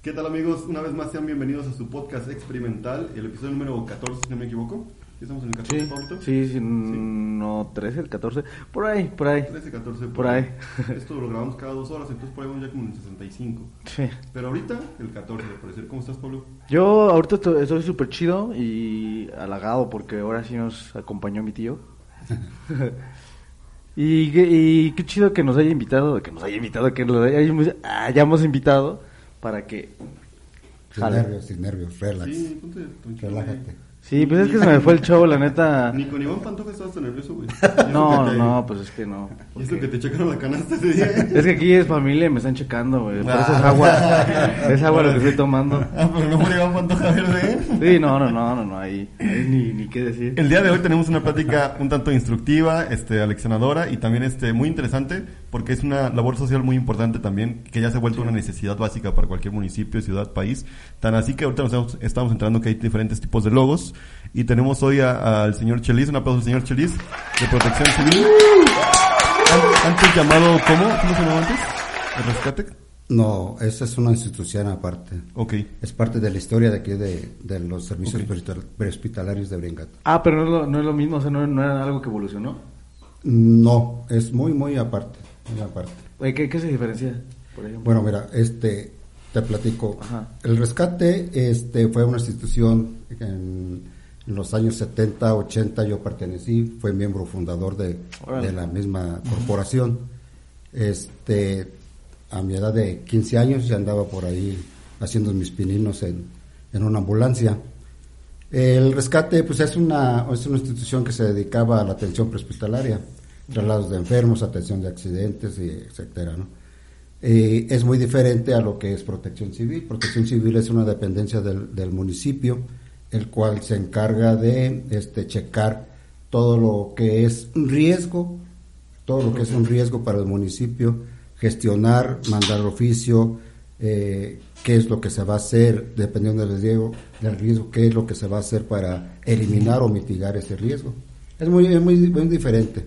¿Qué tal amigos? Una vez más sean bienvenidos a su podcast experimental, el episodio número 14, si no me equivoco. ¿Ya estamos en el 14, Sí, Pablito? sí, sí, no, 13, el 14, por ahí, por ahí. 13, 14. Por ahí. Esto lo grabamos cada dos horas, entonces por ahí vamos ya como en el 65. Sí. Pero ahorita, el 14, al parecer. ¿Cómo estás, Pablo? Yo ahorita estoy- súper chido y halagado porque ahora sí nos acompañó mi tío. y, qué- y qué chido que nos haya invitado, que nos haya invitado, que hayamos invitado para que... Sin Jale. nervios, sin nervios, relax. Sí, ponte. Relájate. Sí, pues es que se me fue el show, la neta. Ni con Iván Pantoja estabas tan nervioso, güey. No, te- no, pues es que no. Y eso que te checaron la canasta ese día. Es que aquí es familia y me están checando, güey. Por eso es agua. Es agua lo que estoy tomando. Ah, pero no por Iván Pantoja verde. Sí, no, no, no, no, no, ahí, ahí ni, ni qué decir. El día de hoy tenemos una plática un tanto instructiva, este, aleccionadora y también este, muy interesante porque es una labor social muy importante también que ya se ha vuelto una necesidad básica para cualquier municipio, ciudad, país. Tan así que ahorita nos estamos, estamos entrando que hay diferentes tipos de logos y tenemos hoy al señor Chelis, un aplauso al señor Chelis de Protección Civil. An- Antes llamado, ¿cómo? ¿Cómo se llamaba antes? ¿El rescate? No, esa es una institución aparte. Ok. Es parte de la historia de aquí de, de los servicios prehospitalarios de Bringat. Ah, pero no es lo, no es lo mismo, o sea, no, no era algo que evolucionó. No, es muy, muy aparte. Muy aparte. Oye, ¿qué, qué se diferencia, por ejemplo? Bueno, mira, este, te platico. Ajá. El rescate este, fue una institución en, en los años 70, 80 yo pertenecí, fue miembro fundador de, de la misma corporación. Este, a mi edad de 15 años ya andaba por ahí haciendo mis pininos en, en una ambulancia. El rescate, pues es una, es una institución que se dedicaba a la atención prehospitalaria, traslados de enfermos, atención de accidentes, y etcétera, ¿no? Eh, es muy diferente a lo que es protección civil. Protección civil es una dependencia del, del municipio, el cual se encarga de este, checar todo lo que es un riesgo, todo lo que es un riesgo para el municipio, gestionar, mandar oficio, eh, qué es lo que se va a hacer, dependiendo del riesgo, del riesgo, qué es lo que se va a hacer para eliminar o mitigar ese riesgo. Es muy, es muy, muy diferente.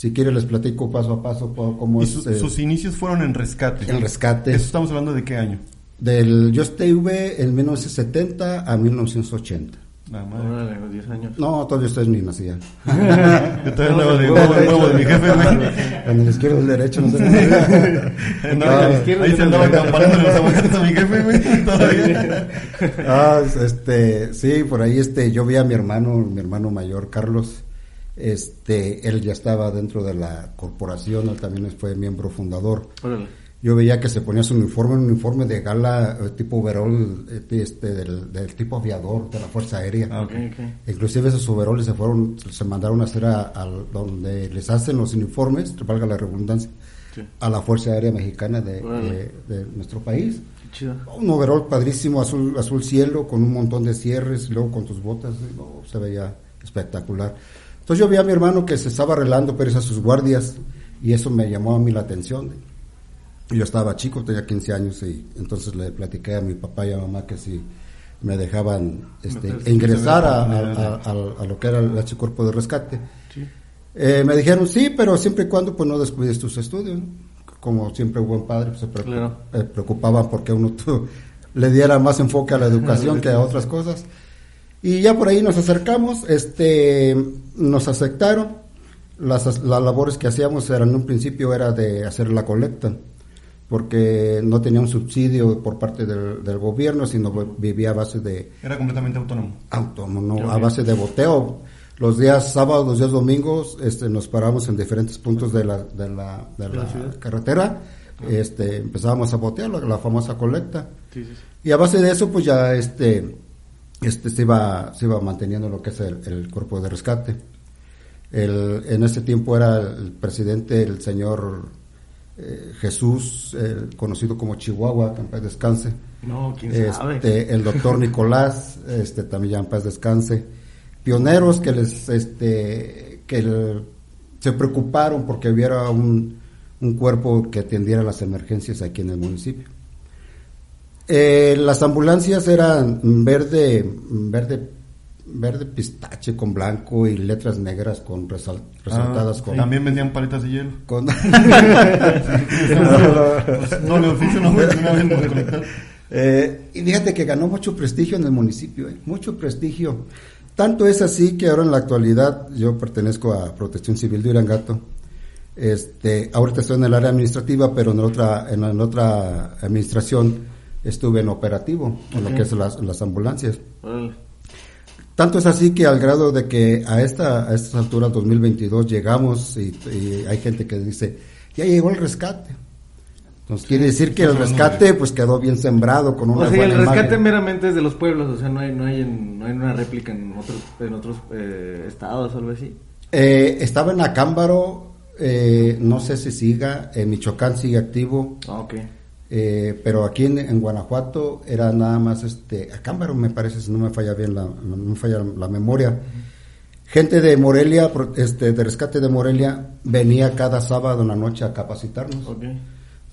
Si quiere les platico paso a paso cómo Y es su- eh, sus inicios fueron en rescate. el rescate. ¿Eso estamos hablando de qué año? Del Yo estuve en 1970 a 1980. La madre. Los 10 años. No, todavía ustedes ni nacían. Yo todavía andaba de huevo, de huevo de mi jefe, güey. En el izquierdo o el derecho, no sé. No, Ah, ahí izquierda se y andaba la derecha. acamparándole los aguacates a mi jefe, güey. Todavía. Ah, este, sí, por ahí este, yo vi a mi hermano, mi hermano mayor, Carlos, este, él ya estaba dentro de la corporación, él también fue miembro fundador. Órale. Yo veía que se ponía su uniforme, un uniforme de gala eh, tipo overall, eh, este, del, del tipo aviador de la Fuerza Aérea. Ah, ok. Ok, ok. Inclusive esos overoles se fueron, se mandaron a hacer a, a donde les hacen los uniformes, valga la redundancia, Sí. a la Fuerza Aérea Mexicana de, Órale. de- de nuestro país. Chido. Un overol padrísimo, azul, azul cielo, con un montón de cierres, y luego con tus botas, y, no, se veía espectacular. Entonces yo vi a mi hermano que se estaba arreglando pero a sus guardias, y eso me llamó a mí la atención. Yo estaba chico, tenía 15 años, y entonces le platiqué a mi papá y a mamá que si me dejaban este, Meterse, ingresar a, lo que era el H cuerpo de rescate. Sí. Eh, me dijeron sí, pero siempre y cuando pues no descuides tus estudios. ¿no? Como siempre buen padre, pues, se preocup- Claro. eh, preocupaban porque uno le diera más enfoque a la educación que a otras cosas. Y ya por ahí nos acercamos, este, nos aceptaron. Las, las labores que hacíamos eran en un principio era de hacer la colecta, porque no tenía un subsidio por parte del, del gobierno, sino vivía a base de, Era completamente autónomo. autónomo, Ok. a base de boteo. Los días sábados, los días domingos, este, nos paramos en diferentes puntos de la, de la, de De la la ciudad. carretera, este, empezábamos a botear la, la famosa colecta. Sí, sí, sí. Y a base de eso, pues ya este, este se iba, se iba manteniendo lo que es el, el cuerpo de rescate. El, en ese tiempo era el presidente, el señor eh, Jesús, eh, conocido como Chihuahua, que en paz descanse. No, quién sabe. Este, el doctor Nicolás, este, también ya en paz descanse. Pioneros que les, este, que el- se preocuparon porque hubiera un, un cuerpo que atendiera las emergencias aquí en el municipio. Eh, las ambulancias eran verde, verde, verde pistache con blanco y letras negras con resal- resaltadas Ah, con, También vendían paletas de hielo. con- no le oficio, no. Eh, y fíjate que ganó mucho prestigio en el municipio, eh, mucho prestigio. Tanto es así que ahora en la actualidad yo pertenezco a Protección Civil de Irangato. Este, ahorita estoy en el área administrativa, pero en la otra, en la otra administración estuve en operativo, en lo que es las, las ambulancias. Tanto es así que al grado de que a esta a estas alturas 2022 llegamos y, y hay gente que dice, ya llegó el rescate. Entonces quiere decir que el rescate pues quedó bien sembrado con una O sea, el buena rescate imagen. meramente es de los pueblos, o sea, no hay, no hay, en- no hay una réplica en otros, en otros eh, estados o algo así. Eh, estaba en Acámbaro, eh, no sé si siga, en Michoacán sigue activo, Ah, ok. Eh, pero aquí en, en Guanajuato era nada más este Acámbaro me parece, si no me falla bien la, no me falla la memoria. Gente de Morelia, este, de rescate de Morelia, venía cada sábado en la noche a capacitarnos. Ok.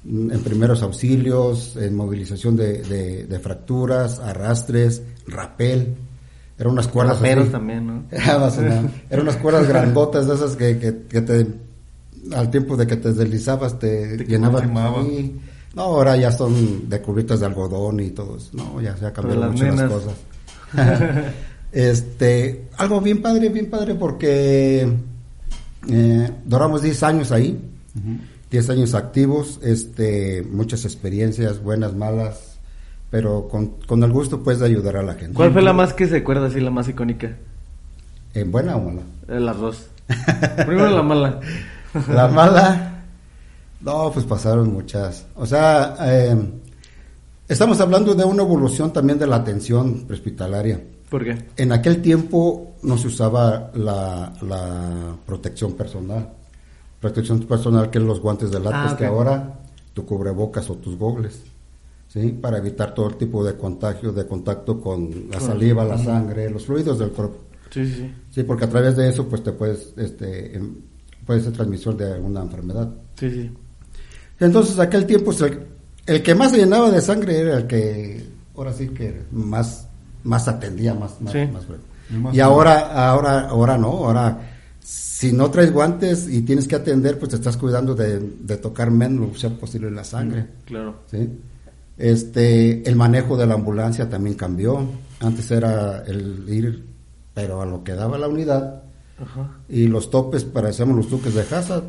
en primeros auxilios, en movilización de, de- de fracturas, arrastres, rapel. Eran unas cuerdas así. también, ¿no? Eran unas cuerdas grandotas de esas que, que, que te, al tiempo de que te deslizabas te, Te llenaban. No, ahora ya son de cubritas de algodón y todo eso. No, ya se ha cambiado las mucho las cosas. este, algo bien padre, bien padre porque eh, duramos 10 años ahí. 10 años activos, este, muchas experiencias, buenas, malas, pero con, con el gusto pues de ayudar a la gente. ¿Cuál fue la más que se acuerda así, la más icónica? ¿En buena o mala? Eh, las dos. Primero la mala. La mala, no, pues pasaron muchas. O sea, eh, estamos hablando de una evolución también de la atención prehospitalaria. ¿Por qué? En aquel tiempo no se usaba la, la protección personal. Protección personal que es los guantes de látex, Ah, que ahora tu cubrebocas o tus gogles. ¿Sí? Para evitar todo el tipo de contagio, de contacto con la saliva, la sangre, los fluidos del cuerpo. Sí, sí, sí. Sí, porque a través de eso pues te puedes, este, em, puede ser transmisor de alguna enfermedad. Sí, sí. Entonces, aquel tiempo, pues, el, el que más se llenaba de sangre era el que, ahora sí que más, más atendía, más, más, Sí. más Y ahora, ahora, ahora no, ahora, si no traes guantes y tienes que atender, pues te estás cuidando de, de tocar menos lo que sea posible la sangre. Claro. ¿sí? Este, el manejo de la ambulancia también cambió. Antes era el ir, pero a lo que daba la unidad, Ajá. y los topes parecíamos los tuques de casa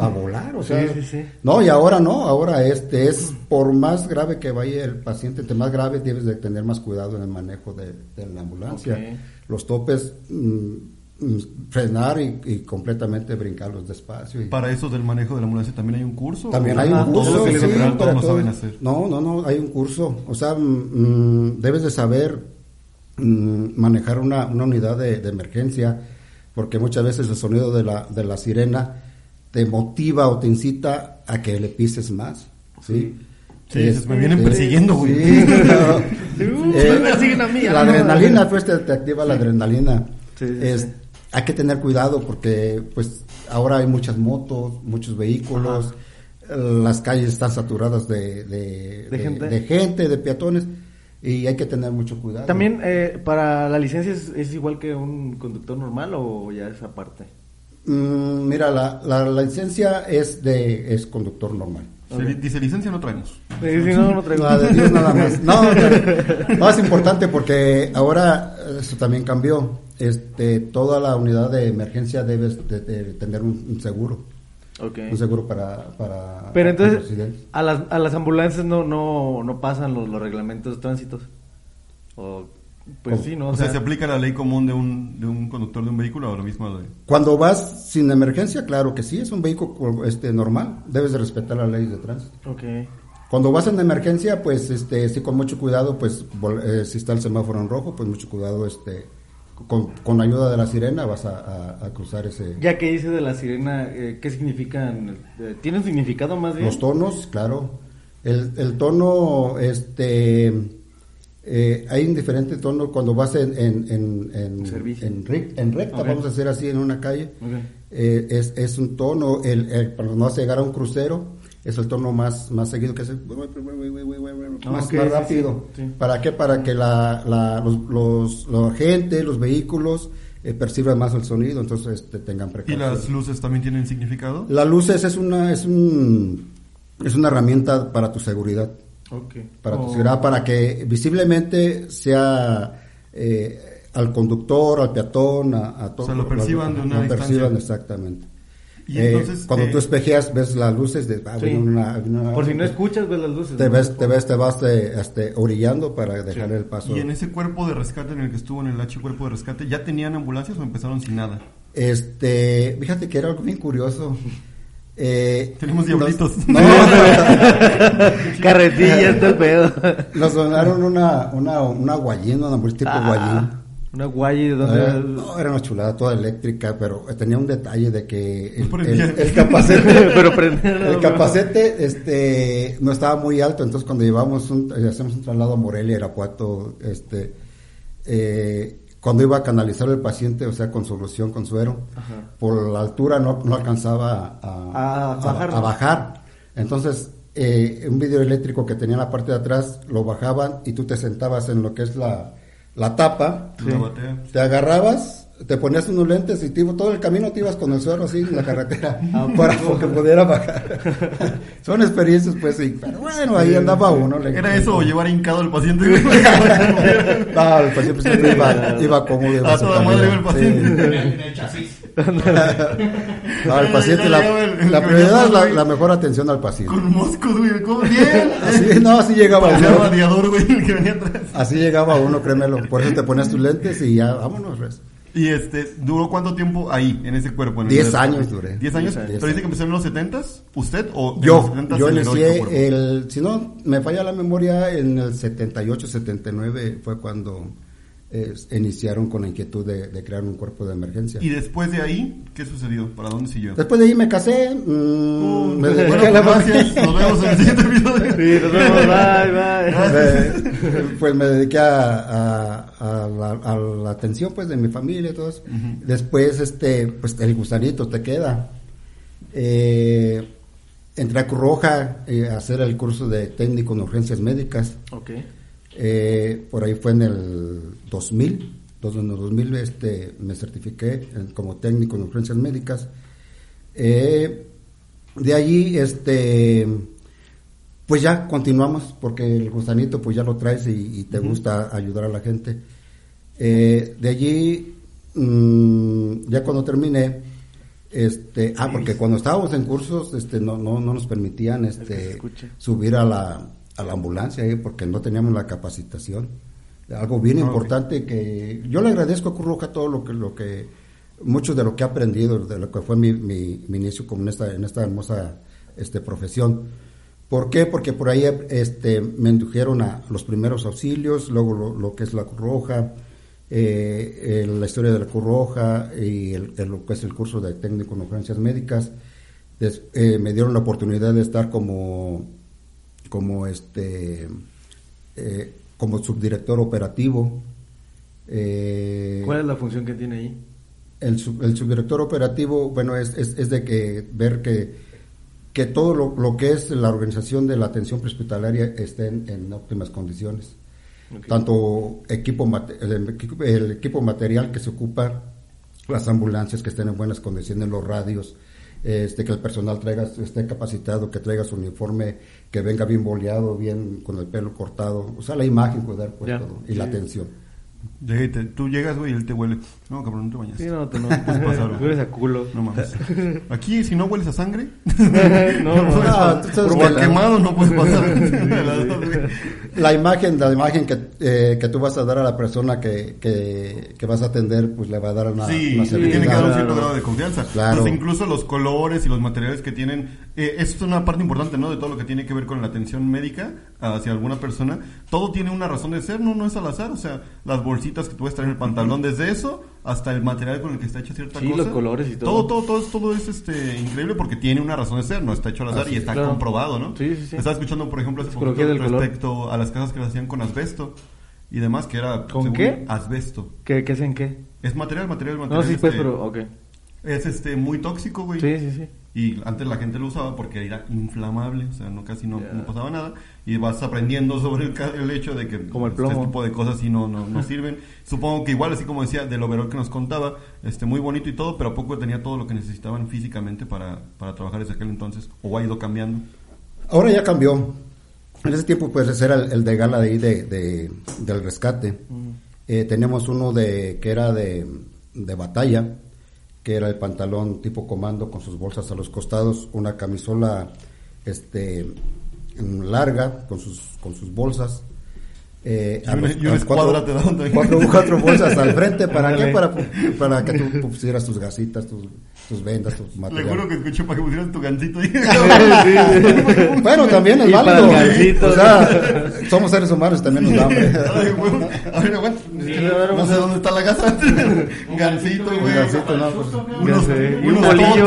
a volar, o sea, sí, sí. no, y ahora no, ahora este es por más grave que vaya el paciente, entre más grave debes de tener más cuidado en el manejo de, de la ambulancia. Los topes, mm, mm, frenar y, y completamente brincarlos despacio. Y Para eso del manejo de la ambulancia también hay un curso. también ¿O hay Ah, un todo curso. lo que le sí, compran, para todos lo todo. saben hacer. No, no, no, hay un curso. O sea, mm, mm, debes de saber mm, manejar una, una unidad de, de emergencia, porque muchas veces el sonido de la, de la sirena te motiva o te incita a que le pises más. ¿sí? Sí, me vienen persiguiendo, güey. sí. Uh, Eh, me persiguen a mí, la adrenalina, pues te, te activa la adrenalina. Sí, Es-. Hay que tener cuidado porque pues ahora hay muchas motos, muchos vehículos, eh, las calles están saturadas de, de, ¿De gente? de gente, de peatones y hay que tener mucho cuidado. También, eh, para la licencia es, es igual que un conductor normal o ya es aparte? Mm, mira, la, la, la licencia es de es conductor normal. Dice, licencia no traemos. Sí, sí, no, no traigo. La de Dios nada más. No, no, no, es importante porque ahora eh, eso también cambió. Este, toda la unidad de emergencia debe de, de tener un, un seguro, Ok. un seguro para para Pero entonces, a las, a las ambulancias no, no, no pasan los, los reglamentos de tránsitos. O, pues ¿Cómo? sí, ¿no? O, sea, ¿se aplica la ley común de un, de un conductor de un vehículo o lo mismo de... Cuando vas sin emergencia, claro que sí, es un vehículo este normal, debes de respetar las leyes de tránsito. Ok. Cuando vas en emergencia, pues este sí con mucho cuidado, pues eh, si está el semáforo en rojo, pues mucho cuidado este con, con ayuda de la sirena vas a, a- a cruzar ese Ya que dice de la sirena, eh, ¿qué significan? Eh, ¿Tiene un significado más bien? Los tonos, claro. El, el tono, este, eh, hay un diferente tono cuando vas en, en, en, en, Servicio. en rec- en recta, vamos a hacer así en una calle. Eh, es, es un tono, el, el- cuando vas a llegar a un crucero, es el tono más, más seguido que es el- más, rápido. sí, sí. ¿Para qué? Para que la, la, los, los, la gente, los vehículos eh, perciban más el sonido, entonces este, tengan ¿Y precaución. las luces también tienen significado? Las luces es una es un es una herramienta para tu seguridad. Ok. para tu Oh. seguridad, para que visiblemente sea eh, al conductor, al peatón, a, a todos. sea, lo perciban de una lo distancia. perciban exactamente. Y Eh, entonces, cuando eh, tú espejeas, ves las luces de... ah, Sí. viene una- una- Por si no escuchas, ves las luces. Te ¿no? ves, te ves, te vas eh, este, orillando para dejar el paso. Y en ese cuerpo de rescate en el que estuvo en el H cuerpo de rescate, ¿ya tenían ambulancias o empezaron sin nada? Este, fíjate que era algo bien curioso. Eh, Tenemos diablitos. No, Carretilla, está el pedo. nos donaron una, una, una guayín, una ambulancia tipo guayín. Una guay de Eh, donde... no, era una chulada, toda eléctrica, pero tenía un detalle de que el, el- el capacete, Pero prendía, el no, capacete, este, no estaba muy alto, entonces cuando llevamos un, eh, hacemos un traslado a Morelia, Irapuato, este, eh, cuando iba a canalizar el paciente, o sea, con solución, con suero, Ajá. por la altura no, no alcanzaba a, A bajar. a bajar. Entonces, eh, un vidrio eléctrico que tenía en la parte de atrás, lo bajaban y tú te sentabas en lo que es la, la tapa, te agarrabas, te ponías unos lentes y te iba- todo el camino te ibas con el suero así en la carretera para que pudiera bajar. Son experiencias, pues, sí. Pero bueno, ahí andaba uno. le- ¿Era eso o llevar hincado al paciente? No, el paciente siempre iba, iba cómodo. A toda madre iba el paciente. Sí. No, el paciente, la, el- la prioridad es la, la mejor atención al paciente. Con moscos, güey. ¿Cómo? Bien. Así, no, así llegaba uno. radiador, güey, el que venía atrás. Así llegaba uno, créemelo. Por eso te ponías tus lentes y ya, vámonos. res. Y este, ¿duró cuánto tiempo ahí, en ese cuerpo? En Diez años duré. ¿Diez años? Diez ¿Pero dice que empezó en los setentas? ¿Usted o en los Yo, 70s yo inicié el, si no me falla la memoria, en el 78, 79 fue cuando eh, iniciaron con la inquietud de, de crear un cuerpo de emergencia. Y después de ahí, ¿qué sucedió? ¿Para dónde siguió? Después de ahí me casé, mm, Uh, me bueno, a la gracias. Nos vemos en el siguiente episodio. Sí, nos vemos, bye, bye. Me- pues me dediqué a, a- a la, a la atención pues de mi familia y todo eso. Después este pues el gusanito te queda. Eh, entré a Cruz Roja eh, a hacer el curso de técnico en urgencias médicas. Ok. Eh, por ahí fue en el 2000, dos- en el 2000 este, me certifiqué como técnico en urgencias médicas. Eh, de allí, este, pues ya continuamos, porque el gusanito pues ya lo traes y, y te gusta ayudar a la gente. Eh, de allí, mm, ya cuando terminé, este, ah, porque cuando estábamos en cursos, este, no, no, no nos permitían, este, subir a la, a la ambulancia, eh, porque no teníamos la capacitación. Algo bien Ah, importante que yo le agradezco a Cruz Roja todo lo que, lo que, mucho de lo que he aprendido, de lo que fue mi, mi, mi inicio como en esta, en esta hermosa, este, profesión. ¿Por qué? Porque por ahí este, me indujeron a los primeros auxilios, luego lo, lo que es la Cruz Roja, eh, la historia de la Cruz Roja y el, el- lo que es el curso de técnico en urgencias médicas. Des- eh, me dieron la oportunidad de estar como, como este, eh, como subdirector operativo. Eh, ¿Cuál es la función que tiene ahí? el, sub- el subdirector operativo, bueno, es, es, es de que ver que, que todo lo, lo que es la organización de la atención prehospitalaria esté en, en óptimas condiciones. Tanto equipo, mate- el, equipo- el equipo material que se ocupa, las ambulancias que estén en buenas condiciones, los radios, este, que el personal traiga, esté capacitado, que traiga su uniforme, que venga bien boleado, bien con el pelo cortado, o sea, la imagen cuidar pues todo, y la atención. Y te- tú llegas, güey, y él te huele. No, cabrón, no te bañas. Sí, no, tú no. Puedes pasar, güey. Tú eres a culo. No mames. Aquí, si no hueles a sangre, no, no, puedes no, pasar. tú estás Porque bueno. quemado no puedes pasar. La imagen, la imagen que, eh, que tú vas a dar a la persona que, que, que vas a atender, pues le va a dar una, Sí, una le tiene que dar un Claro. cierto grado de confianza. Claro. Pues incluso los colores y los materiales que tienen, eh, eso es una parte importante, ¿no? De todo lo que tiene que ver con la atención médica hacia alguna persona. Todo tiene una razón de ser, no, no es al azar. O sea, las bolsitas que tú puedes traer en el pantalón, desde eso hasta el material con el que está hecha cierta Sí, cosa. los colores y todo. Todo, todo, todo, es- todo es este, increíble porque tiene una razón de ser, no está hecho al azar y está claro. comprobado, ¿no? Sí, sí, sí. Estaba escuchando, por ejemplo, hace Psicología poquito del color. respecto a las casas que las hacían con asbesto y demás, que era... ¿Con según qué? Asbesto. ¿Qué, qué hacen qué? Es material, material, material. No, sí, pues, este, pero, ok. es este muy tóxico, güey. Sí, sí, sí. Y antes la gente lo usaba porque era inflamable, o sea, no casi no, pasaba nada. Y vas aprendiendo sobre el, hecho de que Como el este tipo de cosas sí no, no, no sirven. Supongo que igual, así como decía, del overall que nos contaba, este muy bonito y todo, pero a poco tenía todo lo que necesitaban físicamente para, para trabajar desde aquel entonces. O ha ido cambiando. Ahora ya cambió. En ese tiempo, pues, ese era el, el de gala de ahí de, de- del rescate. Eh, teníamos uno de que era de, de batalla, que era el pantalón tipo comando con sus bolsas a los costados, una camisola este larga con sus con sus bolsas. Eh, Y a una- y una cuatro- escuadra te cuatro, cuatro bolsas al frente, ¿para qué? Para, para que tú pusieras tus gasitas, tus, tus vendas, tus Le materiales. juro que escuché para que pusieras tu gancito ahí. Bueno, también es Y para válido. O sea, somos seres humanos, también nos da hambre. A ver, aguanta. Sí, a ver, No sé dónde está la casa. Gancito, güey. Un gancito, no, pues, Unos. Y un bolillo.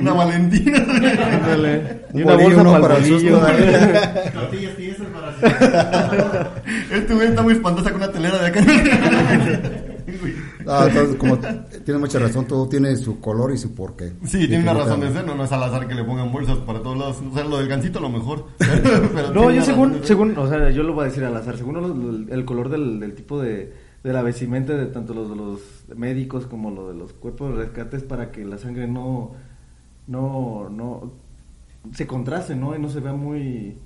Una Valentina. Y Un una bolsa para para el susto, Tortillas tiesas Este güey está muy espantosa con una telera de acá. Ah, entonces, como tiene mucha razón, todo tiene su color y su porqué. Sí, tiene una razón de ser, no, no es al azar que le pongan bolsas para todos lados. O sea, lo del gancito a lo mejor. Pero No, yo según, según, o sea, yo lo voy a decir al azar, según el color del, del tipo de, de la vestimenta de tanto los de los médicos como lo de los cuerpos de rescate es para que la sangre no, no, no, se contraste, ¿no? Y no se vea muy,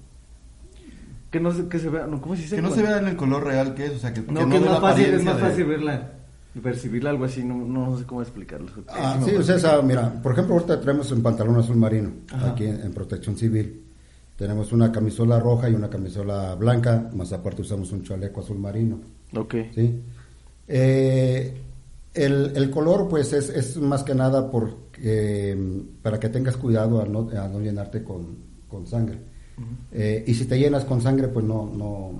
que no se, que se vea, no, ¿cómo se dice? Que no se vea en el color real que es, o sea, que, No, que, es dé más fácil, es más de- fácil verla, percibirla algo así, no, no sé cómo explicarlo. Ah, sí, o sea, esa, mira, por ejemplo, ahorita tenemos un pantalón azul marino Ajá. aquí en, en Protección Civil. Tenemos una camisola roja y una camisola blanca, más aparte usamos un chaleco azul marino. Ok. ¿sí? Eh, el, el color, pues, es, es más que nada porque, mm, para que tengas cuidado a no, a no llenarte con, con sangre. Eh, y si te llenas con sangre, pues no, no,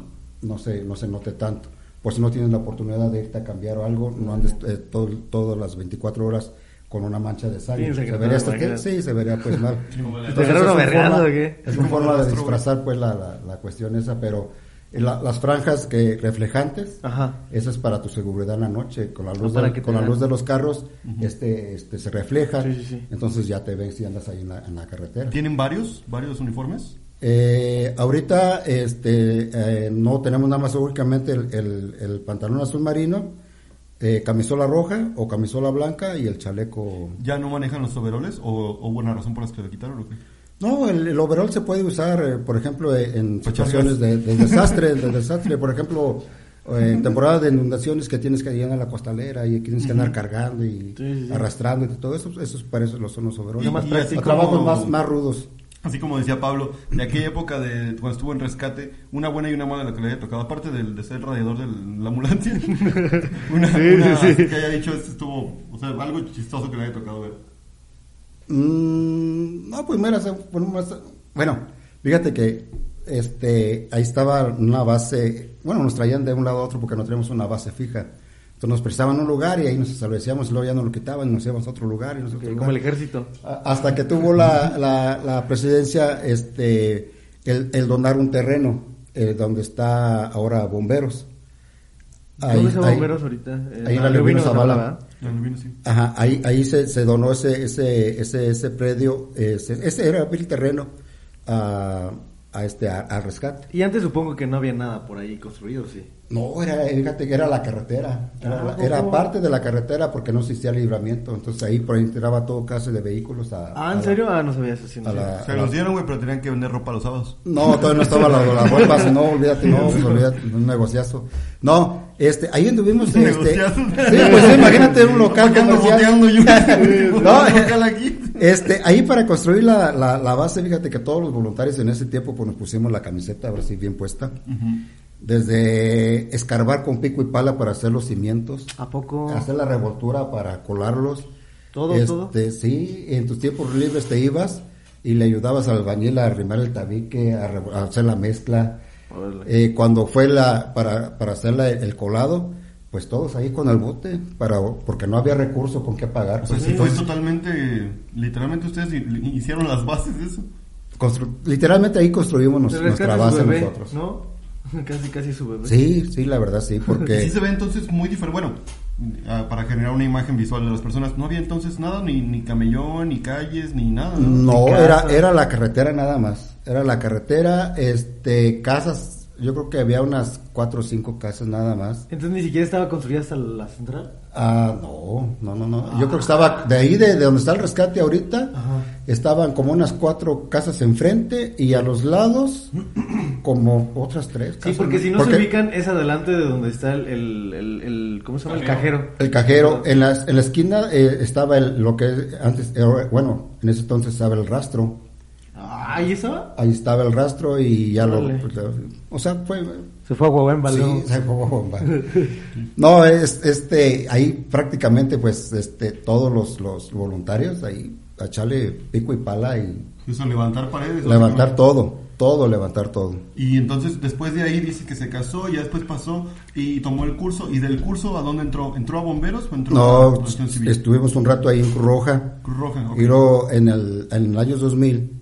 no, se, no se note tanto. Por si no tienes la oportunidad de irte a cambiar o algo, no andes eh, todo- todas las 24 horas con una mancha de sangre. Sí, se vería hasta que, sí, se vería pues mal. Entonces, ¿Te agarraron es a una forma-? Es una forma de disfrazar pues la, la, la cuestión esa, pero la- las franjas que reflejantes, Ajá. eso es para tu seguridad en la noche, con la luz, Ah, para de, con la luz de los carros, este, este se refleja, Sí, sí, sí. entonces ya te ven si andas ahí en la, en la carretera. ¿Tienen varios? ¿Varios uniformes? Eh, ahorita este, eh, no tenemos nada más únicamente el, el- el pantalón azul marino, eh, camisola roja o camisola blanca y el chaleco. ¿Ya no manejan los overoles? ¿O, o buena razón por las que le quitaron o qué? No, el, el overall se puede usar, eh, por ejemplo, eh, en situaciones de, de desastre, de desastre, por ejemplo, eh, en temporada de inundaciones que tienes que ir a la costalera y tienes que andar cargando y Sí, sí, sí. arrastrando y todo eso, eso es para eso los son los overalls. Y- más y práctico. trabajos más, más rudos. Así como decía Pablo, de aquella época de cuando estuvo en rescate, una buena y una mala lo que le haya tocado, aparte del, de ser el radiador de la ambulancia, una, Sí, una sí, sí. que haya dicho esto estuvo, o sea, algo chistoso que le haya tocado ver. Mm, no, pues mira, se- bueno, más- bueno, fíjate que este ahí estaba una base, bueno, nos traían de un lado a otro porque no teníamos una base fija. Entonces nos prestaban un lugar y ahí nos establecíamos y luego ya nos lo quitaban y nos íbamos a otro lugar y nos otro como el ejército. A- Hasta que tuvo la, la, la presidencia este el, el donar un terreno eh, donde está ahora bomberos. ¿Dónde está ahí- bomberos ahorita? ahí en la Zavala. sí. Ajá, ahí, ahí se, se donó ese, ese, ese, ese predio, ese, ese era el terreno a, a este, a- al rescate. Y antes supongo que no había nada por ahí construido, sí. No, era, fíjate que era la carretera, era, Ah, la- era ¿cómo? parte de la carretera porque no existía libramiento, entonces ahí por ahí entraba todo clase de vehículos a... Ah, a ¿en la- serio? Ah, no sabía eso. Sí, no la- Se los dieron, güey, pero tenían que vender ropa los sábados. No, todavía no estaba la, la ropa, si no, olvídate, no, pues, olvídate, un negociazo. No, este, ahí anduvimos, Un este, negociazo. sí, pues imagínate un local ando comercial. boteando yo. No, local aquí. Este, ahí para construir la, la, la base, fíjate que todos los voluntarios en ese tiempo pues nos pusimos la camiseta, ahora sí bien puesta. Desde escarbar con pico y pala para hacer los cimientos, ¿A poco? hacer la revoltura para colarlos. Todo, Este, todo. Sí, en tus tiempos libres te ibas y le ayudabas al albañil a arrimar el tabique, a, re- a hacer la mezcla. Eh, cuando fue la para, para hacer la- el colado, pues todos ahí con el bote, para porque no había recurso con qué pagar. O sea, pues, sí fue totalmente, literalmente ustedes hi- hicieron las bases de eso. constru- literalmente ahí construimos nos- nuestra base bebé, nosotros. ¿no? casi, casi su bebé. Sí, sí, la verdad sí, Y porque sí se ve entonces muy diferente. Bueno, ah, para generar una imagen visual de las personas, no había entonces nada, ni, ni camellón, ni calles, ni nada. ¿no? no era era la carretera nada más, era la carretera, este casas yo creo que había unas cuatro o cinco casas nada más. Entonces ni siquiera estaba construida hasta la central. Ah, no, no, no, no. Yo creo que estaba de ahí, de, de donde está el rescate ahorita, Ajá. estaban como unas cuatro casas enfrente y a los lados como otras tres. Sí, casas, porque si no Porque se ubican es adelante de donde está el, el, el, el- ¿cómo se llama? El cajero. El cajero, en la, en la esquina eh, estaba el, lo que antes, eh, bueno, en ese entonces estaba el rastro. Ah, ¿ahí estaba? Ahí estaba el rastro y ya lo... O sea, fue... Se fue a Huahuemba, Sí, luego. se fue bomba. No, es, este, ahí prácticamente pues este, todos los, los voluntarios, ahí a echarle pico y pala y Eso, levantar paredes. levantar todo, todo, levantar todo. Y entonces después de ahí dice que se casó, y ya después pasó y tomó el curso. ¿Y del curso a dónde entró? ¿Entró a bomberos o entró a No, protección civil? estuvimos un rato ahí en Cruz Roja Cruz Roja, ok. y luego en el, en el año 2000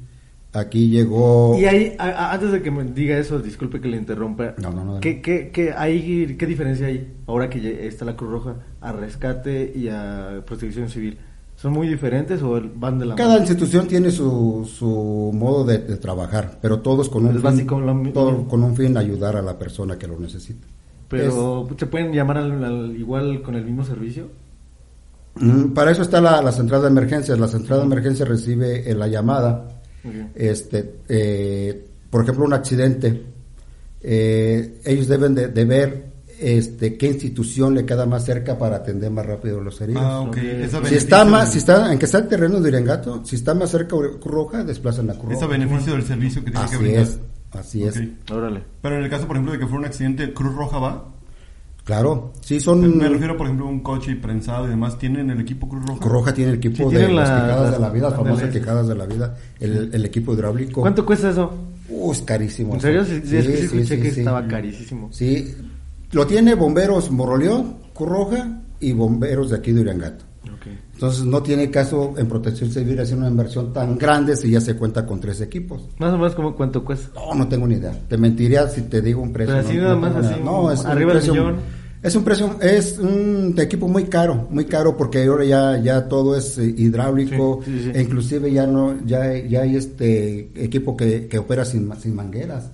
aquí llegó... Y ahí, a- antes de que me diga eso, disculpe que le interrumpa. No, no, no. ¿Qué, qué, qué, hay, ¿Qué diferencia hay ahora que está la Cruz Roja a rescate y a protección civil? ¿Son muy diferentes o van de la Cada mano? institución tiene su, su modo de, de trabajar, pero todos con un, Es fin, mi- todo con un fin ayudar a la persona que lo necesita. Pero ¿se pueden llamar al, al- igual con el mismo servicio? Mm, Para eso está la, la central de emergencias. La central de emergencias recibe eh, la llamada. Este, eh, por ejemplo, un accidente. eh, ellos deben de, de ver este, qué institución le queda más cerca para atender más rápido los heridos. Ah, ok. Ok. Esa si está más, si está, en que está el terreno de Iriangato, si está más cerca Cruz Roja, desplazan a Cruz Ese Roja. beneficio del servicio que tiene que Así brindar. es, así es. Órale. Pero en el caso, por ejemplo, de que fuera un accidente, ¿Cruz Roja va? Claro, sí son. me refiero, por ejemplo, a un coche y prensado y demás. ¿Tienen el equipo Cruz Roja? Cruz Roja tiene el equipo Sí, de las la- de la vida, las famosas ándale. quijadas de la vida, el, el equipo hidráulico. ¿Cuánto cuesta eso? Uh, es carísimo. ¿En serio? eso. Sí, es que sí escuché sí, que sí. estaba carísimo. Sí, lo tiene Bomberos Moroleón, Cruz Roja y Bomberos de aquí de Uriangato. Ok. Entonces no tiene caso en protección civil hacer una inversión tan grande si ya se cuenta con tres equipos. Más o menos como cuánto cuesta. No, no tengo ni idea. Te mentiría si te digo un precio. Pero así no, nada no más, así. No, es un arriba del precio- millón. Es un precio, es un equipo muy caro, muy caro porque ahora ya ya todo es eh, hidráulico, Sí, sí, sí. e inclusive ya no ya ya hay este equipo que, que opera sin sin mangueras,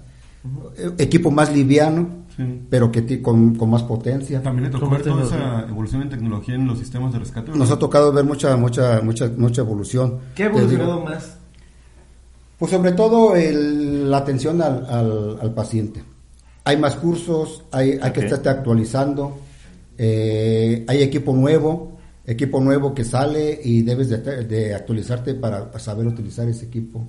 Eh, equipo más liviano, Sí. pero que ti- con, con más potencia. También le tocó ¿Cómo ver toda esa evolución en tecnología en los sistemas de rescate. ¿verdad? Nos ha tocado ver mucha mucha mucha mucha evolución. ¿Qué ha evolucionado más? Pues sobre todo el- la atención al, al- al paciente. Hay más cursos, hay, hay que estarte actualizando, eh, hay equipo nuevo, equipo nuevo que sale y debes de, de actualizarte para saber utilizar ese equipo.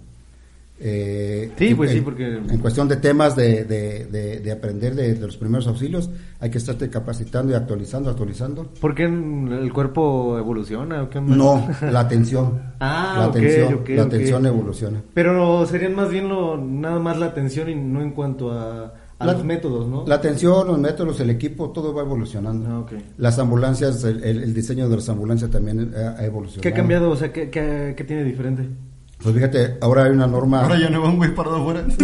Eh, Sí, en- pues sí, porque- En cuestión de temas de, de- de- de aprender de, los primeros auxilios, hay que estarte capacitando y actualizando, actualizando. ¿Por qué el cuerpo evoluciona? o qué? No, la atención. Ah, la ok, atención, la atención evoluciona. Pero serían más bien lo, nada más la atención y no en cuanto a, a La- los métodos, ¿no? La atención, los métodos, el equipo, todo va evolucionando. Ah. Las ambulancias, el, el- el diseño de las ambulancias también eh, ha, ha evolucionado. ¿Qué ha cambiado? O sea, ¿qué, qué, qué tiene diferente? Pues fíjate, ahora hay una norma. Ahora ya no va un güey parado afuera.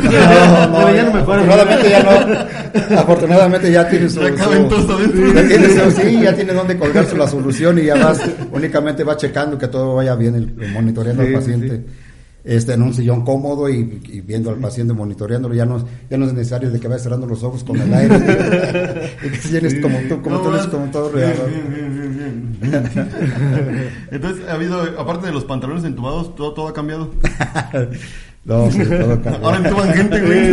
No, ya no me paro. Afortunadamente ya no. Afortunadamente ya tiene su. Ya caben ya tiene su- sí, ya tiene donde colgar su la solución y ya vas, únicamente va checando que todo vaya bien, el- monitoreando Sí, al sí, paciente. Este, en un sillón cómodo y, y viendo al paciente, monitoreándolo, ya no, ya no es necesario de que vaya cerrando los ojos con el aire y que como tú, como No, tú eres como todo real. bien, bien, bien. Entonces, ha habido, aparte de los pantalones entubados, todo, todo ha cambiado. No, sí, todo cambió. Ahora entuban gente, güey.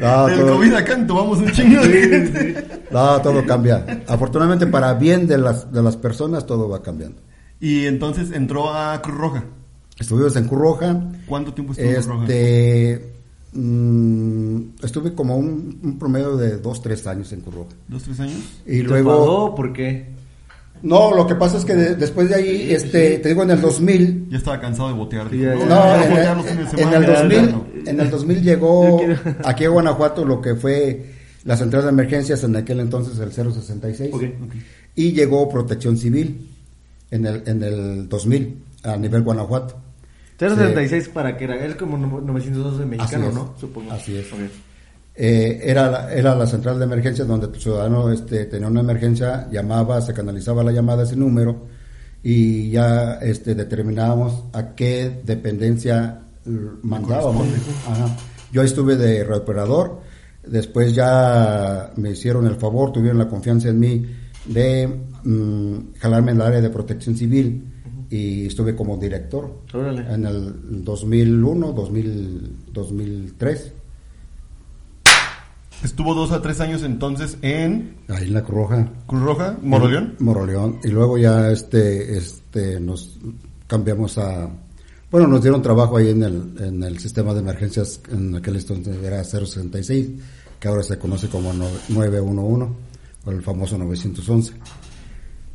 No, Del todo- COVID acá entubamos un chingo de gente. No, todo cambia. Afortunadamente para bien de las, de las personas todo va cambiando. Y entonces entró a Cruz Roja. Estuvimos en Curroja. ¿Cuánto tiempo estuvo en Cruz Roja? Este, mm, estuve como un, un promedio de dos, tres años en Curroja. ¿Dos, tres años? Y ¿Te luego... enfadó? ¿Por qué? No, lo que pasa es que de- después de ahí, este, te digo, en el 2000... Ya estaba cansado de botear. Sí. "No, No, en botear el, en semana". el Ya, 2000, no. en el 2000 llegó aquí a Guanajuato lo que fue la central de emergencias en aquel entonces el 066 Ok. y llegó Protección Civil en el en el 2000 a nivel Guanajuato. 066 para que era, es como no- 912 mexicano. ¿no? Supongo. Así es. Eh, era, la, era la central de emergencias donde el ciudadano este, tenía una emergencia, llamaba, se canalizaba la llamada a ese número y ya este, determinábamos a qué dependencia mandábamos. Ajá. Yo estuve de reoperador, Después ya me hicieron el favor, tuvieron la confianza en mí de mm, jalarme en el área de protección civil y estuve como director Órale. en el 2001, 2000, 2003, Estuvo dos a tres años entonces en ahí en la Cruz Roja. Cruz Roja, Moroleón. Moroleón. Y luego ya este, este, nos cambiamos a, bueno, nos dieron trabajo ahí en el, en el sistema de emergencias, en aquel entonces era 066, que ahora se conoce como no- 911, o el famoso 911.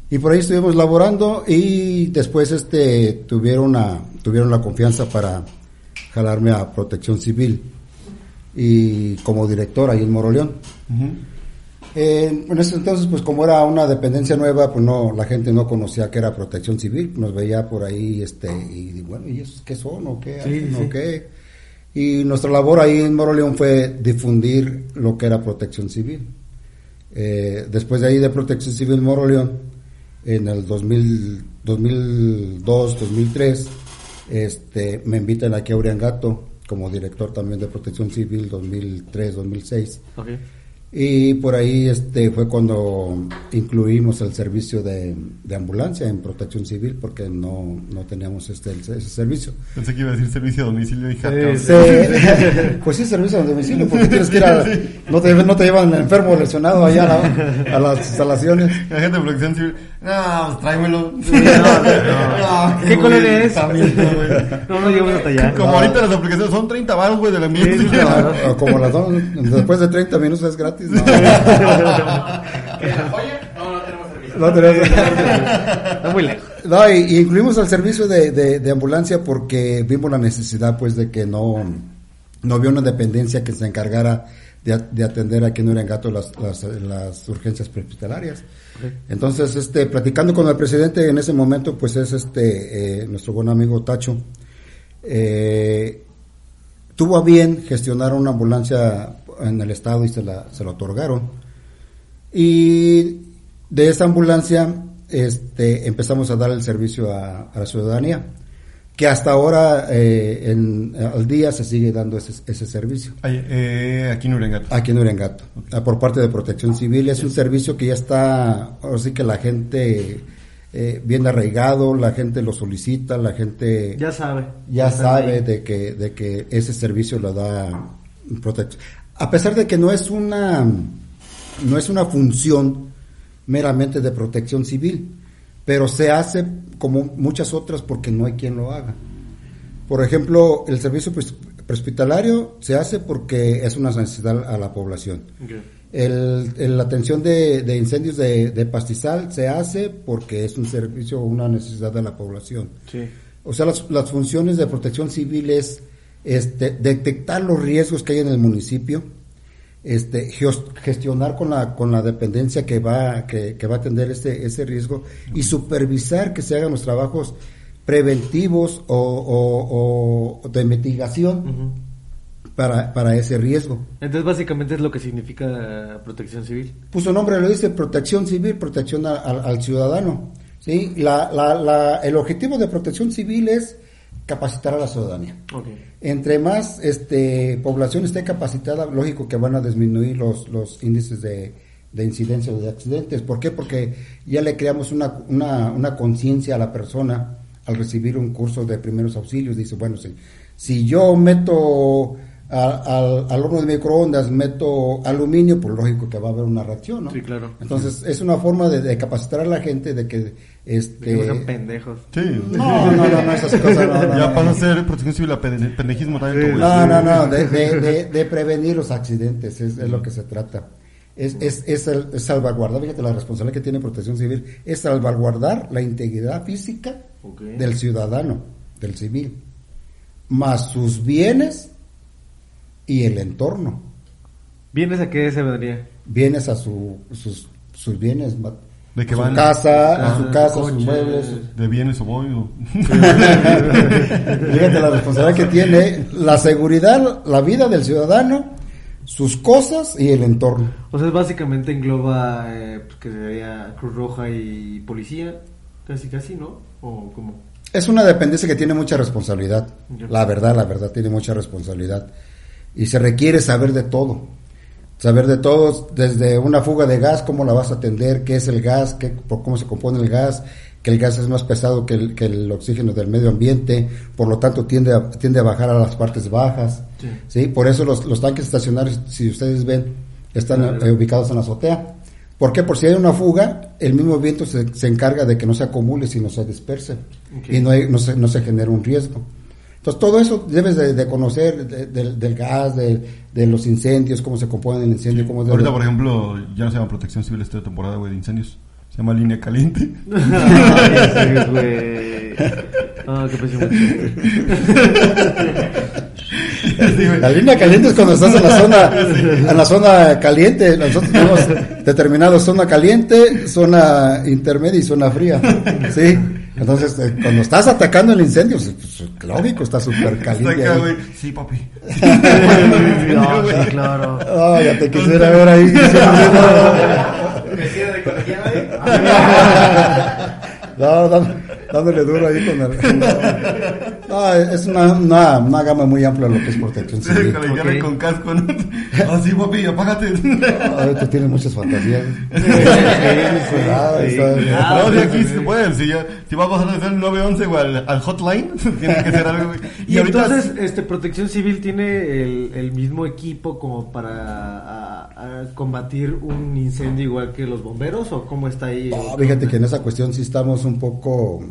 Y por ahí estuvimos laborando y después este, tuvieron, una, tuvieron la confianza para jalarme a protección civil y como director ahí en Moroleón. Ujú. Eh, en ese entonces, pues como era una dependencia nueva, pues no, la gente no conocía que era protección civil, nos veía por ahí, este, y bueno, ¿y esos qué son o qué Sí, hacen sí. o qué? Y nuestra labor ahí en Moroleón fue difundir lo que era protección civil. Eh, después de ahí de protección civil Moroleón, en el 2000, 2002, 2003, este, me invitan aquí a Uriangato como director también de protección civil 2003, 2006. Ok. Y por ahí este fue cuando incluimos el servicio de, de ambulancia en protección civil porque no, no teníamos este ese servicio. Pensé que iba a decir servicio a domicilio y sí. Pues sí, servicio a domicilio, porque tienes que ir a, no te, no te llevan enfermo lesionado allá a, la- a las instalaciones. La gente de protección civil, no, pues tráemelo. no. ¿Qué colonia es? También, güey. No, no llegamos hasta allá. Como ahorita las aplicaciones son 30 baros, güey, del Sí, ambiente. sí, claro. O como las dos, después de 30 minutos es gratis. No, no tenemos- Está muy lejos. No, y, y incluimos el servicio de, de- de ambulancia porque vimos la necesidad, pues, de que no, no había una dependencia que se encargara de, a- de atender aquí en Uriangato las, las, las urgencias prehospitalarias. Entonces, este, platicando con el presidente en ese momento, pues es este, eh, nuestro buen amigo Tacho, eh, tuvo a bien gestionar una ambulancia en el estado y se la, se la otorgaron. Y de esa ambulancia este, empezamos a dar el servicio a, a la ciudadanía, que hasta ahora eh, en- al día se sigue dando ese, ese servicio. Ay, eh, aquí en Urengato. Aquí en Urengato, ah, por parte de Protección Civil. Es un servicio que ya está, ahora sí que la gente eh, bien arraigado, la gente lo solicita, la gente Ya sabe. ya Están sabe de que, de que ese servicio lo da protección. A pesar de que no es una, no es una función meramente de protección civil, pero se hace como muchas otras porque no hay quien lo haga. Por ejemplo, el servicio prehospitalario se hace porque es una necesidad a la población. El, el- la atención de, de incendios de, de pastizal se hace porque es un servicio, una necesidad de la población. Sí. O sea, las, las funciones de protección civil es este, detectar los riesgos que hay en el municipio, este, gestionar con la, con la dependencia que va, que, que va a atender ese, ese riesgo y supervisar que se hagan los trabajos preventivos o, o- o de mitigación para, para ese riesgo. Entonces, básicamente es lo que significa protección civil. Pues su nombre lo dice, protección civil, protección a- al- al ciudadano. ¿sí? La, la, la- el objetivo de protección civil es capacitar a la ciudadanía. Entre más este, población esté capacitada, lógico que van a disminuir los, los índices de, de incidencia o de accidentes. ¿Por qué? Porque ya le creamos una, una, una conciencia a la persona al recibir un curso de primeros auxilios. Dice, bueno, si, si yo meto al, al horno de microondas, meto aluminio, pues lógico que va a haber una reacción, ¿no? Sí, claro. Entonces, es una forma de, de capacitar a la gente de que... Este, que no sean pendejos. Sí. no, no, no, no, esas cosas no, no, ya no. pasa a ser protección civil a pende- pendejismo también. No, no, no, de, de, de- de prevenir los accidentes es, es lo que se trata. Es, es, es, el- es salvaguardar, fíjate la responsabilidad que tiene Protección Civil, es salvaguardar la integridad física del ciudadano, del civil, más sus bienes y el entorno. ¿Vienes a qué se vendría? Bienes a su, sus, sus bienes, De que su van- casa, a su casa, sus muebles, De bienes o voy. o- Fíjate la responsabilidad que tiene la seguridad, la vida del ciudadano, sus cosas y el entorno. O sea, básicamente engloba eh, pues, que sería Cruz Roja y policía, casi casi, ¿no? O como Es una dependencia que tiene mucha responsabilidad. La verdad, la verdad, tiene mucha responsabilidad. Y se requiere saber de todo. Saber de todos, desde una fuga de gas, cómo la vas a atender, qué es el gas, qué, por cómo se compone el gas, que el gas es más pesado que el, que el oxígeno del medio ambiente, por lo tanto tiende a, tiende a bajar a las partes bajas. Sí. Por eso los, los tanques estacionarios, si ustedes ven, están eh, ubicados en la azotea. ¿Por qué? Por si hay una fuga, el mismo viento se, se encarga de que no se acumule, sino se disperse. Y no, hay, no, se, no se genera un riesgo. Entonces, todo eso debes de, de conocer de- del- del gas, de, de los incendios, cómo se compone el incendio, cómo debe- Ahorita, por ejemplo, ya no se llama Protección Civil esta temporada, güey, de incendios. Se llama Línea Caliente. Ay, sí, güey. Qué pésimo chiste. La línea caliente es cuando estás en la zona, en la zona caliente. Nosotros tenemos determinado zona caliente, zona intermedia y zona fría. Sí. Entonces, eh, cuando estás atacando el incendio, pues, pues, lógico, está súper caliente. ahí. Sí, papi. No, sí, claro. Ah, ya te quisiera ver ahí. Vestida de colegiala, ¿eh? No, dá- dándole duro ahí con el. No, es una, una, una gama muy amplia lo que es protección civil. Colegiala Ok. con casco, ¿no? Ah, sí, papi, apágate. Ay, tú tienes muchas fantasías. Ah, sí. está- No, de aquí se pueden. Si, ya, si va a pasar desde el 911 o al, al hotline, tiene que ser algo. güey. Y, ahorita- entonces, este, Protección Civil tiene el, el mismo equipo como para a- a combatir un incendio igual que los bomberos o cómo está ahí. No, fíjate que en esa cuestión sí estamos un poco.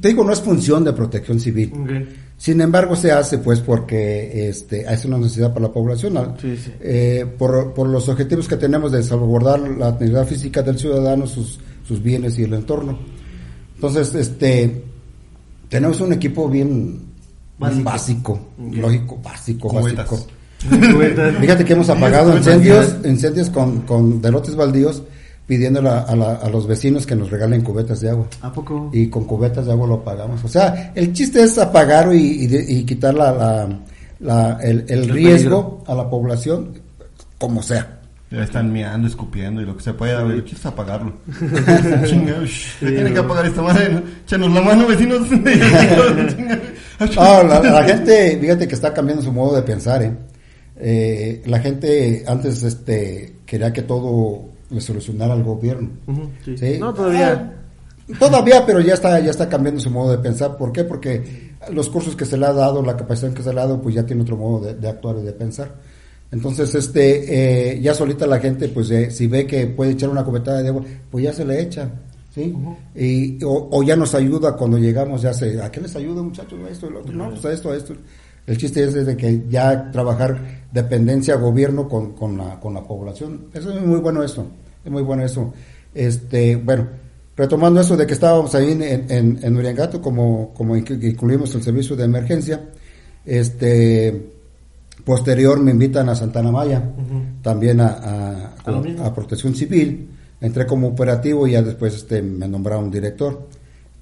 Te digo, no es función de protección civil. Sin embargo, se hace pues porque este, es una necesidad para la población. Sí, sí. eh, por, por los objetivos que tenemos de salvaguardar la integridad física del ciudadano, sus, sus bienes y el entorno. Entonces, este, tenemos un equipo bien bien Básico. lógico, básico, Cubetas. básico. Fíjate que hemos apagado incendios, incendios con, con delotes baldíos, pidiéndole a, a la- a los vecinos que nos regalen cubetas de agua. ¿A poco? Y con cubetas de agua lo apagamos. O sea, el chiste es apagar y, y de- y quitar la, la- la- el, el El riesgo a la población, como sea. Ya están meando, escupiendo y lo que se pueda. güey. Quieres apagarlo. Chinga, Tiene que apagar esta madre. ¿no? Échanos la mano, vecinos. Ah, la, la gente, fíjate que está cambiando su modo de pensar, ¿eh? Eh, la gente antes este, quería que todo le solucionara al gobierno. Ujú, sí. ¿sí? No, todavía. Ah, todavía, pero ya está, ya está cambiando su modo de pensar. ¿Por qué? Porque los cursos que se le ha dado, la capacitación que se le ha dado, pues ya tiene otro modo de, de actuar y de pensar. Entonces, este, eh, ya solita la gente, pues eh, si ve que puede echar una cobetada de agua, pues ya se le echa. ¿Sí? y, o, o ya nos ayuda cuando llegamos, ya se, ¿a qué les ayuda muchachos? A esto, el otro, no, pues a esto, a esto. El chiste es de que ya trabajar dependencia gobierno con, con, la, con la población. Eso es muy bueno eso, es muy bueno eso. Este, bueno, retomando eso de que estábamos ahí en, en, en Uriangato, como, como inc- incluimos el servicio de emergencia, este, posterior me invitan a Santana Maya, también a, a, Protección Civil, entré como operativo y ya después este, me nombraron director.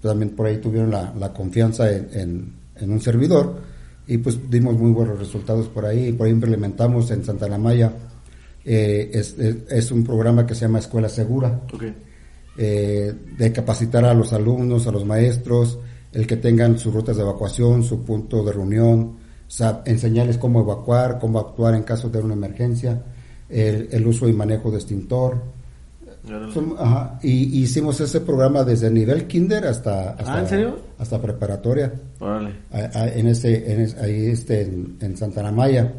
También por ahí tuvieron la, la confianza en, en, en un servidor y pues dimos muy buenos resultados por ahí. Por ahí implementamos en Santana Maya, eh, es, es, es un programa que se llama Escuela Segura eh, de capacitar a los alumnos, a los maestros, el que tengan sus rutas de evacuación, su punto de reunión, enseñarles cómo evacuar, cómo actuar en caso de una emergencia, el, el uso y manejo de extintor. Son- ajá, y, hicimos ese programa desde nivel kinder hasta, hasta, Ah, ¿en serio? hasta preparatoria Órale. a- a- en ese, en ahí este, en, en Santana Maya.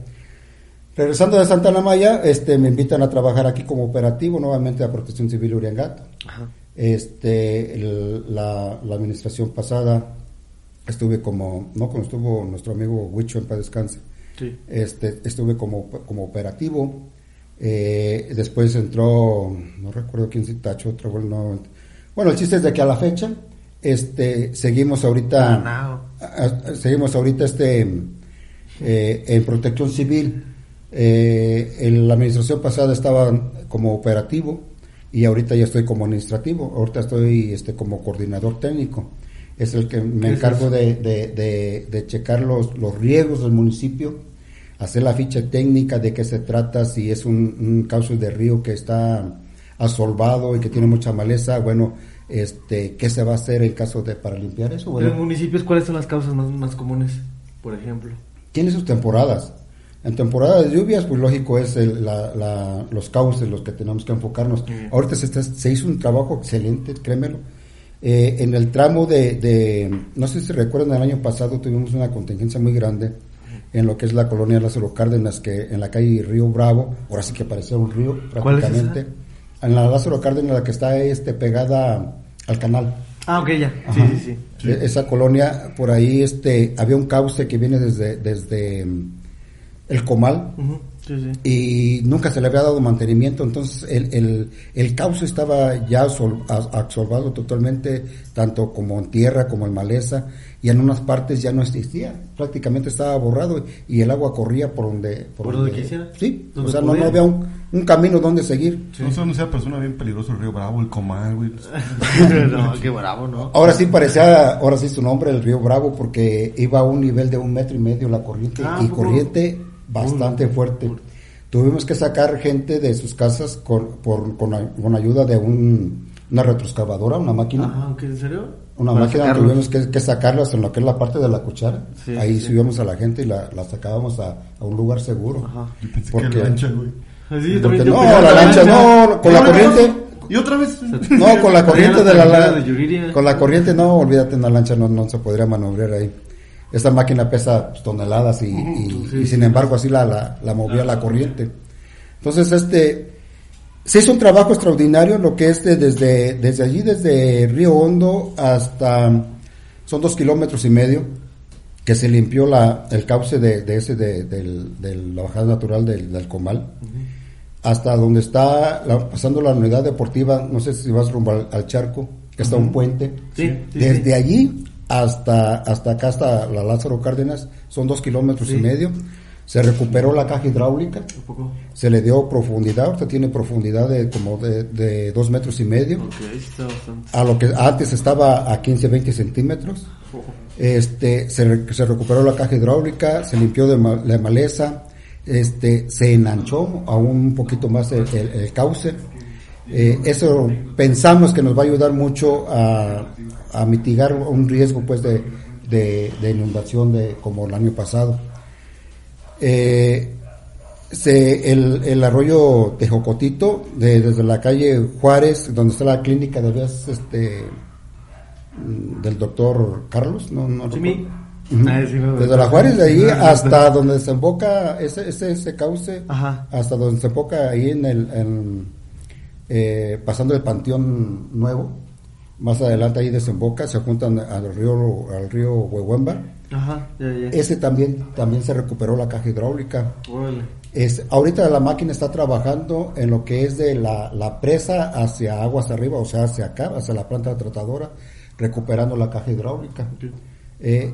Regresando de Santana Maya, este, me invitan a trabajar aquí como operativo nuevamente a Protección Civil Uriangato. Ajá. Este, el- la, la administración pasada estuve como, no, cuando estuvo nuestro amigo Huicho en paz descanse, Sí. este, estuve como, como operativo. Eh, después entró, no recuerdo quién se tachó, otro, bueno, bueno, el chiste es de que a la fecha, este, seguimos ahorita, a- seguimos ahorita este, eh, en protección civil. Eh, en la administración pasada estaba como operativo y ahorita ya estoy como administrativo. Ahorita estoy este, como coordinador técnico. Es el que me ¿Qué es encargo de, de, de, de checar los, los riesgos del municipio, hacer la ficha técnica de qué se trata, si es un, un cauce de río que está asolvado y que tiene mucha maleza, bueno, este, qué se va a hacer en caso de para limpiar eso. En los municipios, ¿cuáles son las causas más, más comunes, por ejemplo? tiene sus temporadas. En temporada de lluvias, pues lógico es el- la- la- los cauces los que tenemos que enfocarnos. Ahorita se, está- se hizo un trabajo excelente, créemelo. Eh, en el tramo de, de- no sé si recuerdan, el año pasado tuvimos una contingencia muy grande en lo que es la colonia Lázaro Cárdenas, que en la calle Río Bravo, ahora sí que parecía un río ¿Cuál es prácticamente. En la Lázaro Cárdenas, la que está este, pegada al canal. Ah, ok, ya. Sí, sí, sí. E- Esa colonia, por ahí este, había un cauce que viene desde, desde mm, el Comal Sí, sí. y nunca se le había dado mantenimiento, entonces el, el, el cauce estaba ya sol- absorbado totalmente, tanto como en tierra como en maleza, y en unas partes ya no existía, prácticamente estaba borrado y el agua corría por donde... ¿Por donde quisiera? Sí, o sea, no, no había un, un camino donde seguir. No sé dónde sea, pero suena bien peligroso el río Bravo, el Comal, güey. no, qué bravo, ¿no? Ahora sí parecía, ahora sí su nombre, el río Bravo, porque iba a un nivel de un metro y medio la corriente Ah, y ¿poco? corriente bastante fuerte. Tuvimos que sacar gente de sus casas con, por, con, ayuda de un, una retroexcavadora, una máquina. ¿qué, ¿en serio? Una Para máquina sacarlos. tuvimos que, que sacarlas en lo que es la parte de la cuchara. Sí, Ahí sí. subíamos a la gente y la, la sacábamos a, a un lugar seguro. Ajá. Yo pensé Porque- que era lancha, güey. Así, Porque no, la lancha no, con la corriente. ¿Y otra vez? No, con la corriente de la, la- de con la corriente no, olvídate, una lancha no, no se podría maniobrar ahí. Esta máquina pesa pues, toneladas y, y- y sin embargo así la, la, la movía la corriente. Entonces este se hizo un trabajo extraordinario lo que es de- desde desde allí desde Río Hondo hasta son dos kilómetros y medio que se limpió la, el cauce de, de ese de, de la bajada natural del, del Comal hasta donde está la- pasando la unidad deportiva, no sé si vas rumbo al, al charco, que está un puente. Sí, sí, Desde allí hasta, hasta acá, hasta la Lázaro Cárdenas, son dos kilómetros y medio. Se recuperó la caja hidráulica, poco. se le dio profundidad, ahorita tiene profundidad de como de, de dos metros y medio, está a lo que antes estaba a 15, 20 centímetros. Este, se, se recuperó la caja hidráulica, se limpió de ma- la maleza, este, se enanchó aún un poquito más el, el- el cauce. Eh, eso pensamos que nos va a ayudar mucho a, a mitigar un riesgo pues de, de- de inundación de como el año pasado. Eh, se, el, el arroyo Tejocotito, de- desde la calle Juárez, donde está la clínica de veas, este, mm, del doctor Carlos, no, no Sí, mi-. Ah, Desde la Juárez de ahí Ah, hasta donde desemboca ese, ese, ese cauce, Ajá. hasta donde desemboca ahí en el, en, eh, pasando el Panteón Nuevo, más adelante ahí desemboca, se juntan al río, al río Huehuemba. Ajá, ya, ya. Ese también, también se recuperó la caja hidráulica. Es, ahorita la máquina está trabajando en lo que es de la, la presa hacia aguas arriba, o sea, hacia acá, hacia la planta tratadora, recuperando la caja hidráulica. Eh,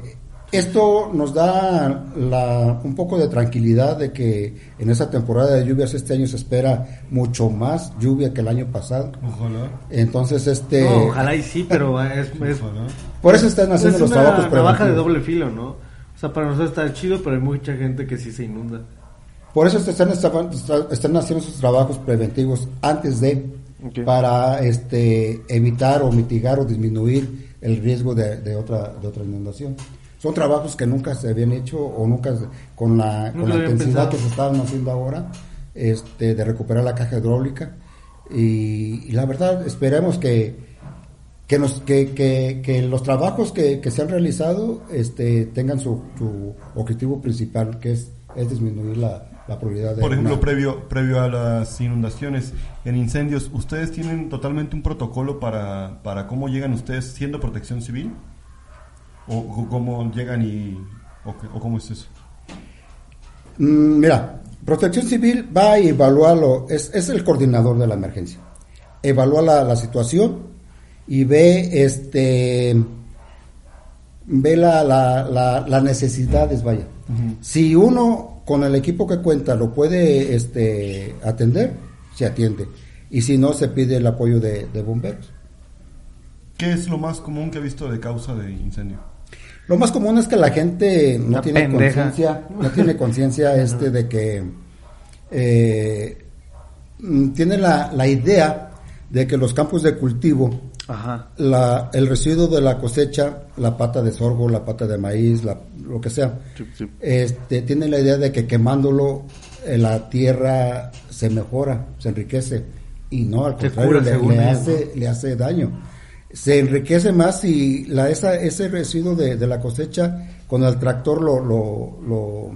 esto nos da la- un poco de tranquilidad de que en esa temporada de lluvias este año se espera mucho más lluvia que el año pasado. Ojalá. Entonces, este, No, ojalá y sí, pero es, por eso están haciendo es los una trabajos navaja de preventivos. doble filo, ¿no? O sea, para nosotros está chido, pero hay mucha gente que sí se inunda. Por eso están, están, están haciendo sus trabajos preventivos antes de, para este, evitar o mitigar o disminuir el riesgo de, de otra, de otra inundación. Son trabajos que nunca se habían hecho o nunca con la, Nunca con la intensidad pensado. que se estaban haciendo ahora este, de recuperar la caja hidráulica. Y, y la verdad, esperemos que, que, nos, que, que, que los trabajos que, que se han realizado este, tengan su, su objetivo principal, que es, es disminuir la, la probabilidad de... Por ejemplo, una- previo, previo a las inundaciones, en incendios, ¿ustedes tienen totalmente un protocolo para, para cómo llegan ustedes siendo protección civil? ¿O, o cómo llegan y... O, o cómo es eso? Mm, Mira, Protección Civil va a evaluarlo, es, es el coordinador de la emergencia. Evalúa la, la situación y ve este ve la, la, la- las necesidades, vaya. Si uno con el equipo que cuenta lo puede este atender, se atiende. Y si no, se pide el apoyo de, de bomberos. ¿Qué es lo más común que ha visto de causa de incendio? Lo más común es que la gente no tiene conciencia, no tiene conciencia este de que eh, tiene la, la idea de que los campos de cultivo Ajá. la, el residuo de la cosecha, la pata de sorgo, la pata de maíz, la- lo que sea, Sí, sí. este, tiene la idea de que quemándolo eh, la tierra se mejora, se enriquece y no, al contrario, cura, le, hace, le hace daño. Se enriquece más y la, esa, ese residuo de, de la cosecha, cuando el tractor lo, lo, lo-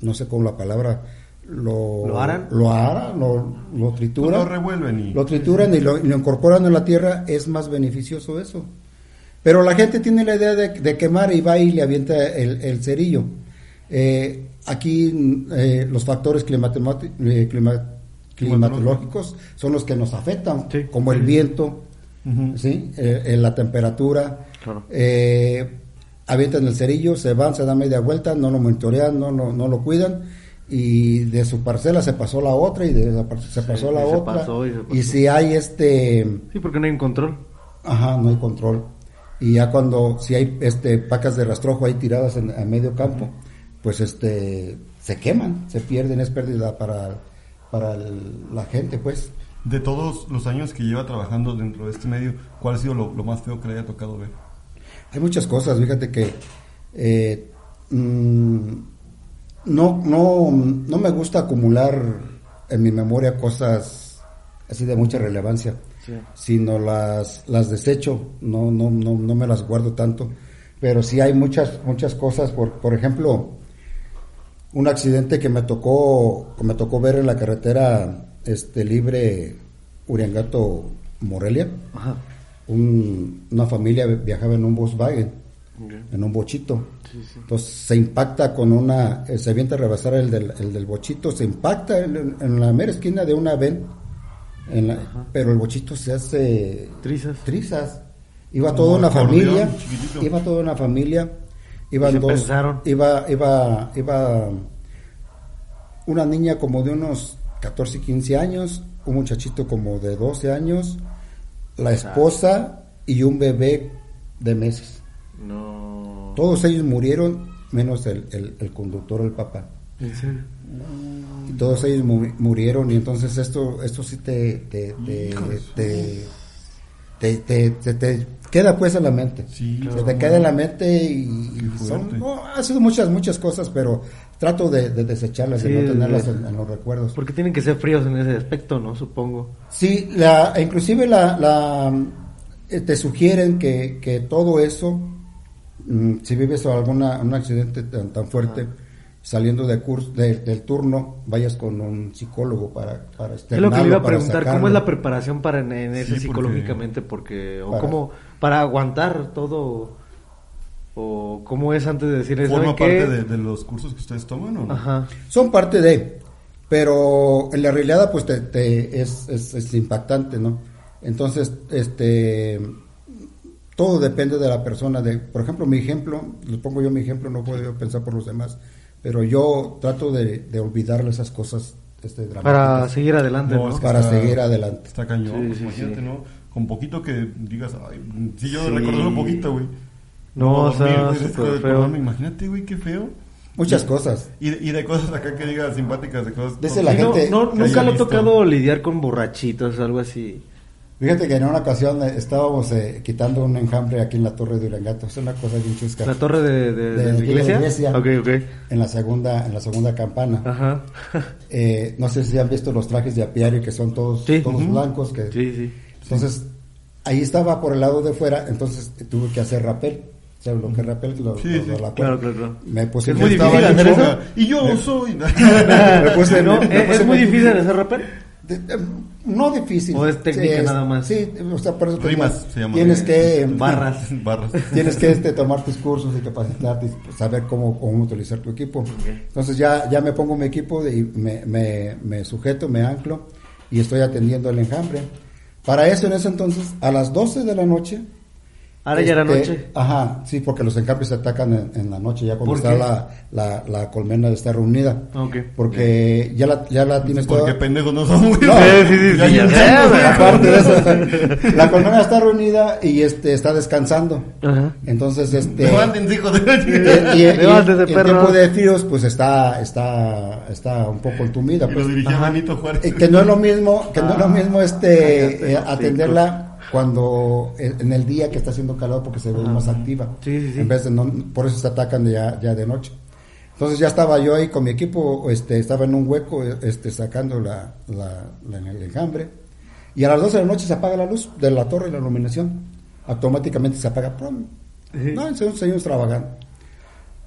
no sé cómo la palabra, lo, ¿Lo aran? lo ara, lo, lo trituran. Lo revuelven y... Lo trituran y lo, y lo incorporan en la tierra, es más beneficioso eso. Pero la gente tiene la idea de, de quemar y va y le avienta el, el cerillo. Eh, aquí eh, los factores climatemati- eh, clima- climatológicos son los que nos afectan, Sí. como el viento, ¿sí? Eh, eh, la temperatura. Claro. Eh, avientan el cerillo, se van, se dan media vuelta, no lo monitorean, no, lo- no lo cuidan y de su parcela se pasó la otra y de la par- se pasó la se otra pasó, y se pasó. y si hay este Sí, porque no hay un control. ajá no hay control y ya cuando si hay este pacas de rastrojo ahí tiradas en, a medio campo pues este se queman se pierden es pérdida para para el- la gente pues De todos los años que lleva trabajando dentro de este medio, ¿cuál ha sido lo, lo más feo que le haya tocado ver? Hay muchas cosas, fíjate que eh, mm, no, no, no me gusta acumular en mi memoria cosas así de mucha relevancia, Sí. sino las, las desecho, no, no, no, no me las guardo tanto, pero sí hay muchas, muchas cosas, por, por ejemplo, un accidente que me tocó, que me tocó ver en la carretera este libre Uriangato Morelia Ajá. un- una familia viajaba en un Volkswagen, Ok. en un bochito. Sí, sí. Entonces se impacta con una, eh, se avienta a rebasar el del, el del bochito, se impacta en, en la mera esquina de una ven, en la- pero el bochito se hace Trizas. trizas. Iba toda una familia, chiquitito. iba toda una familia, iban dos, pensaron. iba, iba, iba una niña como de unos 14, 15 años, un muchachito como de 12 años, la esposa y un bebé de meses. No. Todos ellos murieron, menos el, el, el conductor, el papá. ¿En serio? Y todos ellos mu- murieron y entonces esto esto sí te te te, te, te, te- te- te queda pues en la mente. Sí, Se claro. te queda en la mente y, y son, no, ha sido muchas, muchas cosas, pero trato de, de desecharlas Sí, y no tenerlas en, en los recuerdos. Porque tienen que ser fríos en ese aspecto, ¿no? Supongo. Sí, la, inclusive la, la, eh, te sugieren que, que todo eso, mm, si vives alguna, un accidente tan, tan fuerte, saliendo de curso, de- del turno, vayas con un psicólogo para, para Es lo que le iba a preguntar, ¿cómo es la preparación para en, en ese Sí, porque- psicológicamente? Porque, o Para- cómo, para aguantar todo, o cómo es antes de decir eso. ¿Forma parte de, de los cursos que ustedes toman o no? Ajá. Son parte de, pero en la realidad pues te, te- es, es, es impactante, ¿no? Entonces, este, todo depende de la persona. De, por ejemplo, mi ejemplo, les pongo yo mi ejemplo, no puedo yo pensar por los demás, pero yo trato de, de olvidarle esas cosas este, Para seguir adelante, No, ¿no? es que para está- seguir adelante. Está cañón, Sí, pues, sí, imagínate, sí. ¿no? Con poquito que digas, ay, si yo Sí. recuerdo un poquito, güey. No, o sea, dormir, güey, súper después de feo. Imagínate, güey, qué feo. Muchas cosas. Y, de- y de cosas acá que digas simpáticas, de cosas... Dice la no, no, nunca le ha tocado lidiar con borrachitos o algo así. Fíjate que en una ocasión eh, estábamos eh, quitando un enjambre aquí en la torre de Urangato. Es una cosa bien chusca. ¿La torre de, de- De de la iglesia? En la segunda, en la segunda campana. Ajá. Eh, no sé si han visto los trajes de apiario que son todos, Sí. todos Ujú. blancos. Que, Sí, sí. Entonces, ahí estaba por el lado de fuera, entonces eh, tuve que hacer rappel. O sea, lo que es rappel, lo, Sí, lo- lo- la Claro, claro, claro. Me puse Es muy difícil hacer eso. Y yo soy... Me puse- No, me- me ¿es, puse es muy difícil hacer rapper? De- de- no difícil. ¿O es técnica Sí, nada más? Sí, o sea, por eso te Rimas, se llama. Tienes que... Barras. Barras. Tienes que este, tomar tus cursos y capacitarte y saber cómo, cómo utilizar tu equipo. Entonces ya, ya me pongo mi equipo y me, me, me sujeto, me anclo y estoy atendiendo el enjambre. Para eso en ese entonces, a las 12 de la noche... Ahora ya era este, noche. Ajá, sí, porque los enjambres se atacan en, en la noche, ya cuando ¿Por está la, la, la colmena está reunida. Ok. Porque ya la, ya la tienes Porque toda... pendejos no son, güey. No, Sí, sí, sí, Ya sí, ya. Aparte de eso, la colmena está reunida y este está descansando. Ajá. Entonces, este... Levántense, hijos de y, y- y- Levántate, y el perro. tiempo de fríos pues está está está un poco entumida Y pues. lo dirigía Juárez. Eh, que no es lo mismo que no es lo mismo Cállate, este eh, atenderla cuando en en el día que está haciendo calor porque se ve más activa. Sí, sí, sí. En vez de no, por eso se atacan ya, ya de noche. Entonces ya estaba yo ahí con mi equipo, este, estaba en un hueco, este, sacando la, la, la- el enjambre. Y a las 12 de la noche se apaga la luz de la torre, la iluminación. Automáticamente se apaga. Sí. No, seguimos, trabajando.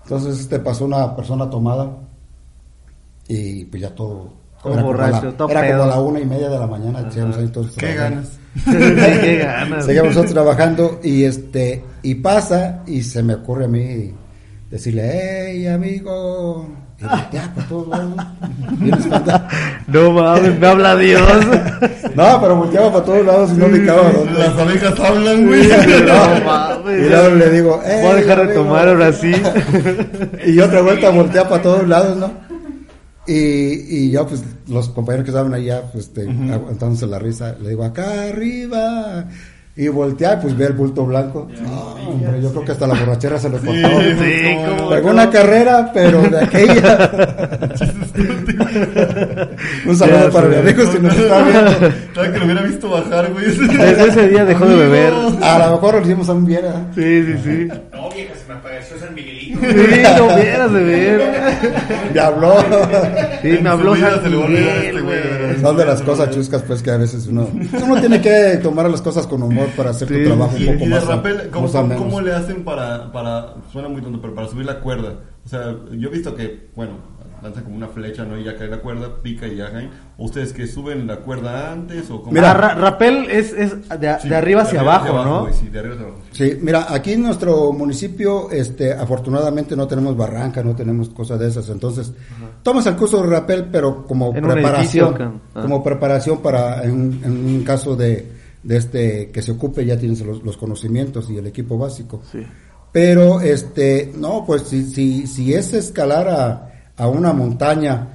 Entonces este, pasó una persona tomada y pues ya todo... Todo era como borracho, la- todo Era como pedo. la una y media de la mañana. todos Qué ganas. Qué ganas. Seguimos nosotros trabajando y este y pasa y se me ocurre a mí decirle, hey amigo, y voltea por todos lados. Bien espantado. No mames, me habla Dios. No, pero volteaba para todos lados y no ubicaba dónde. Las abejas hablan, güey. No mames. Y luego le digo, hey, Voy a dejar de tomar ahora sí. Y otra vuelta voltea para todos lados, ¿no? Y, y yo, pues, los compañeros que estaban allá, pues, este, aguantándose la risa, le digo, acá arriba. Y voltea, y pues ve el bulto blanco. No, hombre, yo creo que hasta la borrachera se le cortaba. Sí, cómo Pegó una carrera, pero de aquella. Un saludo para mi amigo si nos está viendo. Claro que lo hubiera visto bajar, güey. Desde ese día dejó de beber. A lo mejor lo hicimos a un ¿eh? Sí, sí, sí. No, vieja, se me apareció San Miguelito. Sí, no hubieras de ver. Me habló. Sí, me habló San se le va a olvidar a Miguel, este güey. Son de las cosas chuscas, pues, que a veces uno... Uno tiene que tomar las cosas con humor para hacer Sí, tu trabajo un poco y de más... rappel, ¿cómo, más cómo le hacen para, para, suena muy tonto, pero para subir la cuerda? O sea, yo he visto que, bueno, lanzan como una flecha, ¿no? Y ya cae la cuerda, pica y ya caen. ¿O ustedes que suben la cuerda antes o cómo? Mira, ra- rappel es, es de, Sí, de arriba hacia abajo, ¿no? güey, sí, de arriba hacia abajo. Sí, mira, aquí en nuestro municipio, este, afortunadamente no tenemos barranca, no tenemos cosas de esas, entonces tomas el curso de rappel, pero como En preparación, edificio. Ah. como preparación para en, un- en un caso de, de este que se ocupe ya tienes los, los conocimientos y el equipo básico. Sí. Pero, este, no, pues si, si, si es escalar a, a una montaña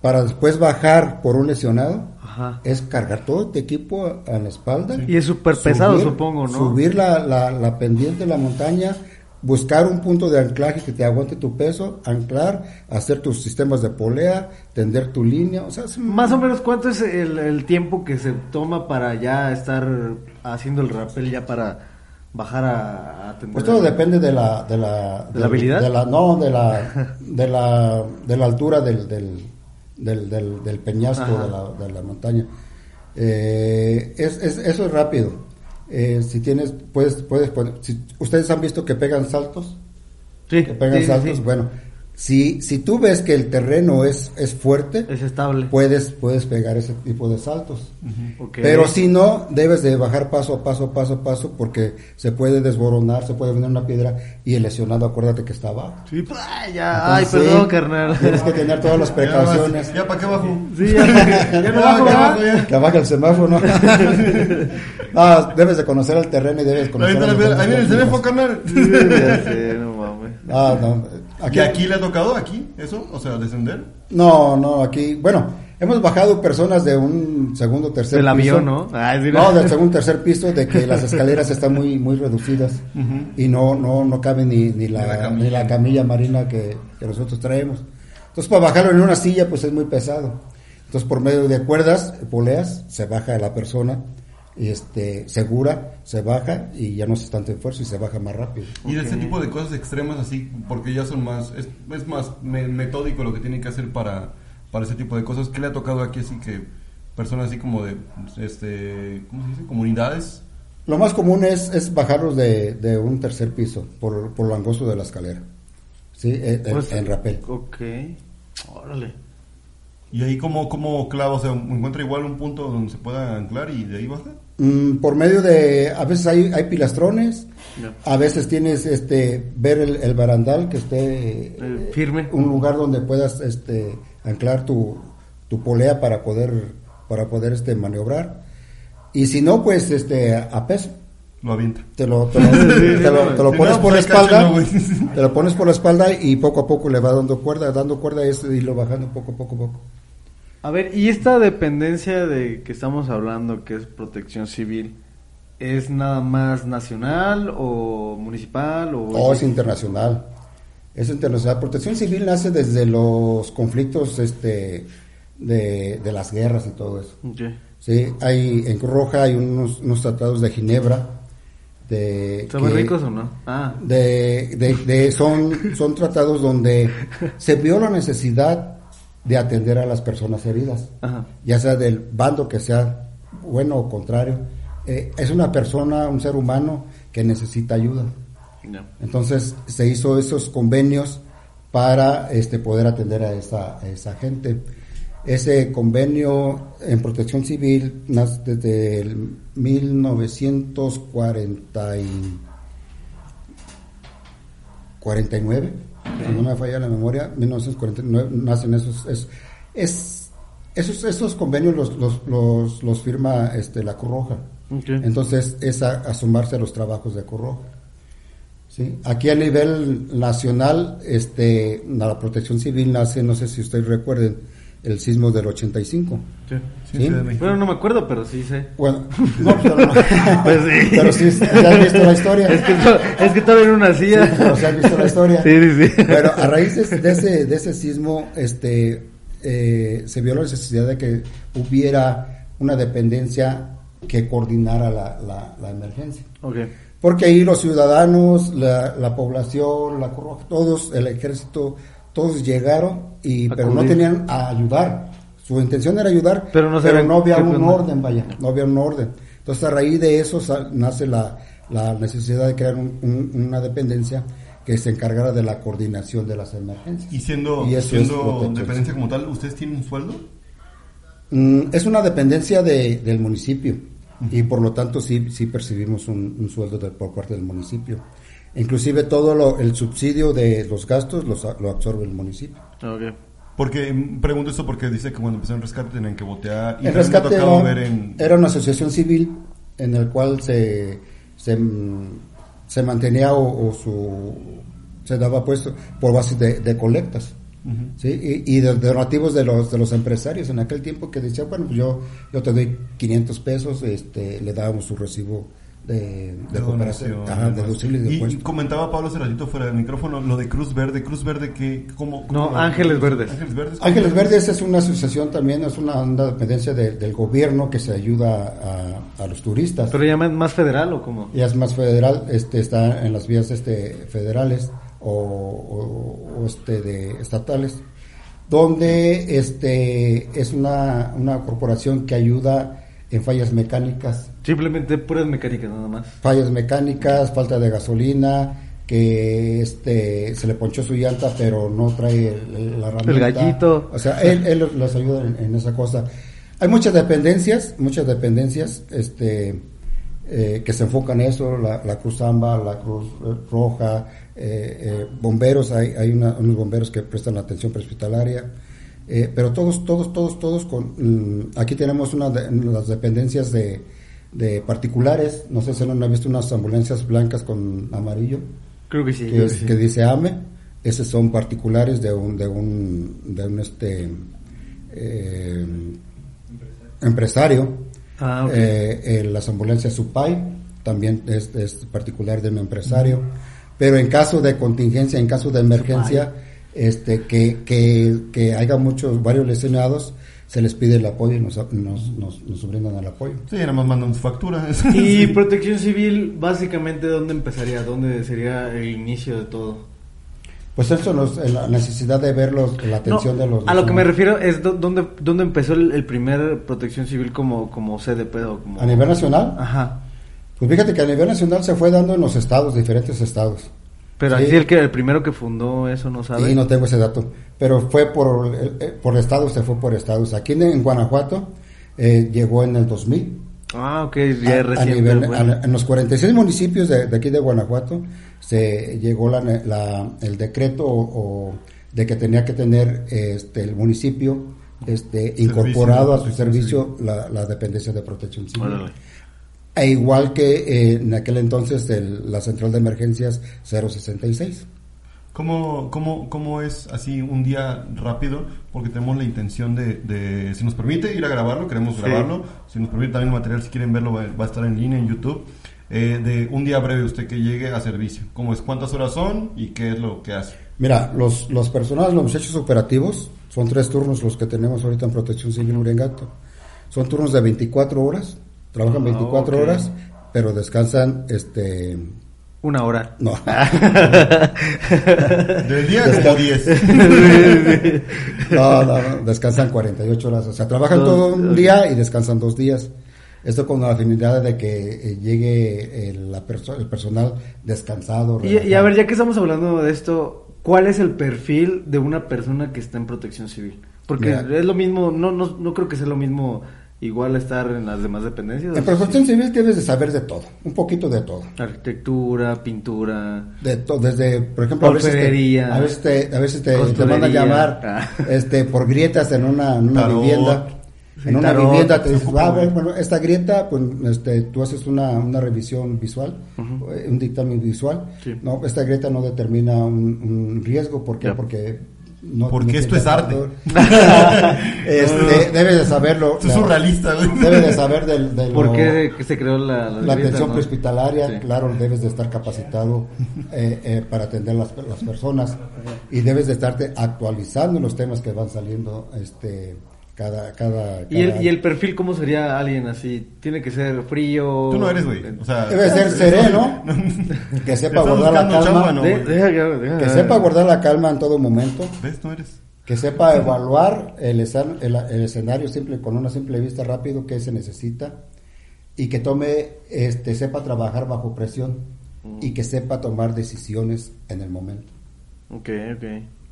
para después bajar por un lesionado, Ajá. es cargar todo tu equipo a, a la espalda. Y es súper pesado, supongo, ¿no? Subir la, la, la pendiente de la montaña, buscar un punto de anclaje que te aguante tu peso, anclar, hacer tus sistemas de polea, tender tu línea, o sea, es Más o menos, ¿cuánto es el, el tiempo que se toma para ya estar haciendo el rappel ya para bajar a, a? Pues todo depende de la... ¿De la, ¿De la habilidad? de la- no, de la, de la, de la altura del, del, del, del, del peñasco de la, de la montaña. Eh, es, es- eso es rápido. Eh, si tienes, puedes, puedes poner, si ustedes han visto que pegan saltos, Sí, que pegan sí, saltos, sí. bueno, si, si tú ves que el terreno es, es fuerte, Es estable. puedes, puedes pegar ese tipo de saltos. Pero si no, debes de bajar paso a paso, paso a paso, porque se puede desboronar, se puede venir una piedra y el lesionado, acuérdate que está abajo. Sí, pues, ay, ya, ay, perdón, sí, carnal. Tienes que tener todas las Ya, precauciones. ¿Ya para qué bajo? Sí, ya, ya no Ya, bajo, ya ¿verdad? bajo, ya. Que baja el semáforo. no, debes de conocer el terreno y debes conocer. ahí viene el teléfono, carnal. Ya sé, no mames. Ah, no, ¿Y aquí le ha tocado, aquí, eso? O sea, descender. No, no, aquí, bueno, hemos bajado personas de un segundo, tercer Del piso. avión, ¿no? Sí, No, del segundo, tercer piso, de que las escaleras están muy, muy reducidas y no, no, no cabe ni, ni, la, Ni la camilla. ni la camilla marina que, que nosotros traemos. Entonces, para bajarlo en una silla, pues es muy pesado. Entonces, por medio de cuerdas, poleas, se baja la persona y este, segura, se baja y ya no se está tanto esfuerzo y se baja más rápido. Y de ese tipo de cosas extremas así, porque ya son más, es, es más me- metódico lo que tienen que hacer para, para ese tipo de cosas. ¿Qué le ha tocado aquí así que personas así como de, este, ¿cómo se dice? Comunidades. Lo más común es, es bajarlos de, de un tercer piso por, por lo angosto de la escalera. Sí, en, en- Pues, en rapel. Ok. Órale. Y ahí como, como clava, o sea, encuentra igual un punto donde se pueda anclar y de ahí baja. Mm, por medio de, a veces hay, hay pilastrones, a veces tienes este ver el, el barandal que esté Eh, firme. un lugar donde puedas este anclar tu, tu polea para poder para poder este maniobrar. Y si no pues este a peso. Lo avienta. te lo, te lo, te lo- te lo pones por la pues, espalda te lo pones por la espalda y poco a poco le va dando cuerda dando cuerda y es irlo bajando poco poco poco A ver, y esta dependencia de que estamos hablando, que es protección civil, ¿es nada más nacional o municipal o...? Oh, es internacional. Es internacional. Protección civil nace desde los conflictos este, de, de las guerras y todo eso. ¿sí? Hay, en Cruz Roja hay unos, unos tratados de Ginebra. De, ¿Son ricos o no? Ah. de, de- de- son, son tratados donde se vio la necesidad de atender a las personas heridas, Ajá. ya sea del bando que sea bueno o contrario. Eh, es una persona, un ser humano que necesita ayuda. Entonces se hizo esos convenios para este, poder atender a esa, a esa gente. Ese convenio en protección civil nace desde el 1940 y 49, si no me falla la memoria, 1949 nacen esos, es, es- esos, esos convenios los, los, los, los firma este, la Cruz Roja. Ok. Entonces es a, a sumarse a los trabajos de Cruz Roja. ¿sí? Aquí a nivel nacional, este, la protección civil nace, no sé si ustedes recuerden, el sismo del 85. Sí. Sí. Bueno, no me acuerdo, pero sí sé. Bueno, no, pero, no. Pues sí. pero sí, ya has visto la historia. Es que, to- es que todavía no nacía. Sí, pero sí has visto la historia. Sí, sí, sí. Bueno, a raíz de, de ese, de ese sismo, este, eh, se vio la necesidad de que hubiera una dependencia que coordinara la, la, la emergencia. Ok. Porque ahí los ciudadanos, la, la población, la Cruz Roja, todos, el ejército, todos llegaron, y, pero no tenían a ayudar. Su intención era ayudar, Pero no sabían no había un orden, vaya, no había un orden. Entonces a raíz de eso nace la, la necesidad de crear un- un- una dependencia que se encargara de la coordinación de las emergencias. Y siendo, Y eso es siendo dependencia como tal, ¿ustedes tienen un sueldo? Mm, es una dependencia de- del municipio y por lo tanto sí, sí percibimos un, un sueldo de- por parte del municipio. Inclusive todo lo- el subsidio de los gastos los a- lo absorbe el municipio. Ok. Porque mm, pregunto esto porque dice que cuando empezaron el rescate tenían que votear. Y El rescate era, ver en... era una asociación civil en el cual se, se, mm, se mantenía o, o su, se daba puesto por base de, de colectas. ¿sí? Y, y de donativos de los de los empresarios en aquel tiempo que decían, bueno, pues yo, yo te doy 500 pesos, este, le dábamos su recibo de, de, cooperación, donación, ajá, ¿no? deducible y de Y, comentaba Pablo hace ratito fuera del micrófono lo de Cruz Verde. Cruz Verde, que ¿cómo, No, cómo- Ángeles Verdes. Ángeles Verdes. Ángeles Verdes es una asociación también, es una, una dependencia de- del gobierno que se ayuda a, a los turistas. ¿Pero ya más- más federal o cómo? ya es más federal, este está en las vías este federales o, o- o, este de estatales, donde este es una, una corporación que ayuda en fallas mecánicas, Simplemente puras mecánicas nada más. fallas mecánicas, falta de gasolina, que este se le ponchó su llanta pero no trae el- el- la herramienta. gallito. O sea, él, él les ayuda en, en esa cosa. Hay muchas dependencias, muchas dependencias este, eh, que se enfocan en eso, la, la Cruz Amba, la Cruz Roja, eh, eh, bomberos, hay, hay una- unos bomberos que prestan atención prehospitalaria. Eh, pero todos, todos, todos, todos con... mm, aquí tenemos una de las dependencias de, de particulares, no sé si no han visto unas ambulancias blancas con amarillo, Creo que sí. que, creo es- que sí. que dice AME, esos son particulares de un, de un, de un este, eh, empresario. Ah, ok. Eh, eh, las ambulancias Supay también es, es particular de un empresario. Pero en caso de contingencia, en caso de emergencia, este, que, que, que haya muchos, varios lesionados, se les pide el apoyo y nos, nos, nos, nos brindan el apoyo. Sí, nada más mandan su factura. Y protección civil, básicamente, ¿dónde empezaría? ¿Dónde sería el inicio de todo? Pues eso, nos, la necesidad de ver los, la atención No, de los... A lo que me refiero es dónde, dónde empezó el, el primer protección civil como, como CDP o como... A nivel nacional, Ajá. pues fíjate que a nivel nacional se fue dando en los estados, diferentes estados. Pero Sí. así el que el primero que fundó eso no sabe. Y no tengo ese dato. Pero fue por, eh, eh, por estados, se fue por estados. Aquí en, en Guanajuato eh, llegó en el 2000. Ah, ok, ya A- es a reciente. nivel- bueno. a- en los 46 municipios de, de aquí de Guanajuato se llegó la, la- el decreto o, o de que tenía que tener este, el municipio este, incorporado a su servicio la, la dependencia de protección civil. Órale. E igual que eh, en aquel entonces el- la central de emergencias 066. ¿Cómo, cómo, ¿Cómo es así un día rápido? Porque tenemos la intención de, de, si nos permite, ir a grabarlo, queremos Sí. grabarlo. Si nos permite también el material, si quieren verlo, va, va a estar en línea en YouTube. Eh, de un día breve, usted que llegue a servicio. ¿Cómo es? ¿Cuántas horas son? ¿Y qué es lo que hace? Mira, los, los personales, los muchachos operativos, son tres turnos los que tenemos ahorita en Protección Civil Uriangato. Son turnos de 24 horas, trabajan 24 ok. horas, pero descansan, este, Una hora. no, Del día como 10. no, no, no, descansan 48 horas, o sea, trabajan Dos- todo un día y descansan dos días. Esto con la finalidad de que eh, llegue el, la perso- el personal descansado. Y, y a ver, ya que estamos hablando de esto, ¿cuál es el perfil de una persona que está en protección civil? Porque Mira. es lo mismo, no, no, no creo que sea lo mismo igual estar en las demás dependencias. En protección civil debes de saber de todo, un poquito de todo. Arquitectura, pintura. De to- desde, por ejemplo, a veces te, a veces te, a veces te, te Costurería. mandan llamar Ah. este, por grietas en una, en una Tarot. vivienda. Sí, en una tarot. vivienda te dices, ah, bueno, esta grieta, pues este, tú haces una, una revisión visual, eh, un dictamen visual. Sí. No, esta grieta no determina un, un riesgo, ¿por qué? Ya. Porque no, Porque no esto es arte. Este, debes de saberlo. Esto es surrealista. Debes de saber del, del- ¿Por lo- qué que se creó la, la atención no? prehospitalaria, Sí. claro, debes de estar capacitado eh, eh, para atender las, las personas y debes de estarte actualizando los temas que van saliendo este cada cada, ¿Y el, cada- ¿Y el perfil cómo sería alguien así? ¿Tiene que ser frío? Tú no eres, güey. O sea, debe ser sereno, que sepa guardar la calma, chamba, ¿no? De- deja que- deja- que sepa guardar la calma en todo momento, ¿Ves? No eres. que sepa evaluar el, escen- el, el escenario simple con una simple vista rápido que se necesita y que tome este sepa trabajar bajo presión y que sepa tomar decisiones en el momento. Ok, ok.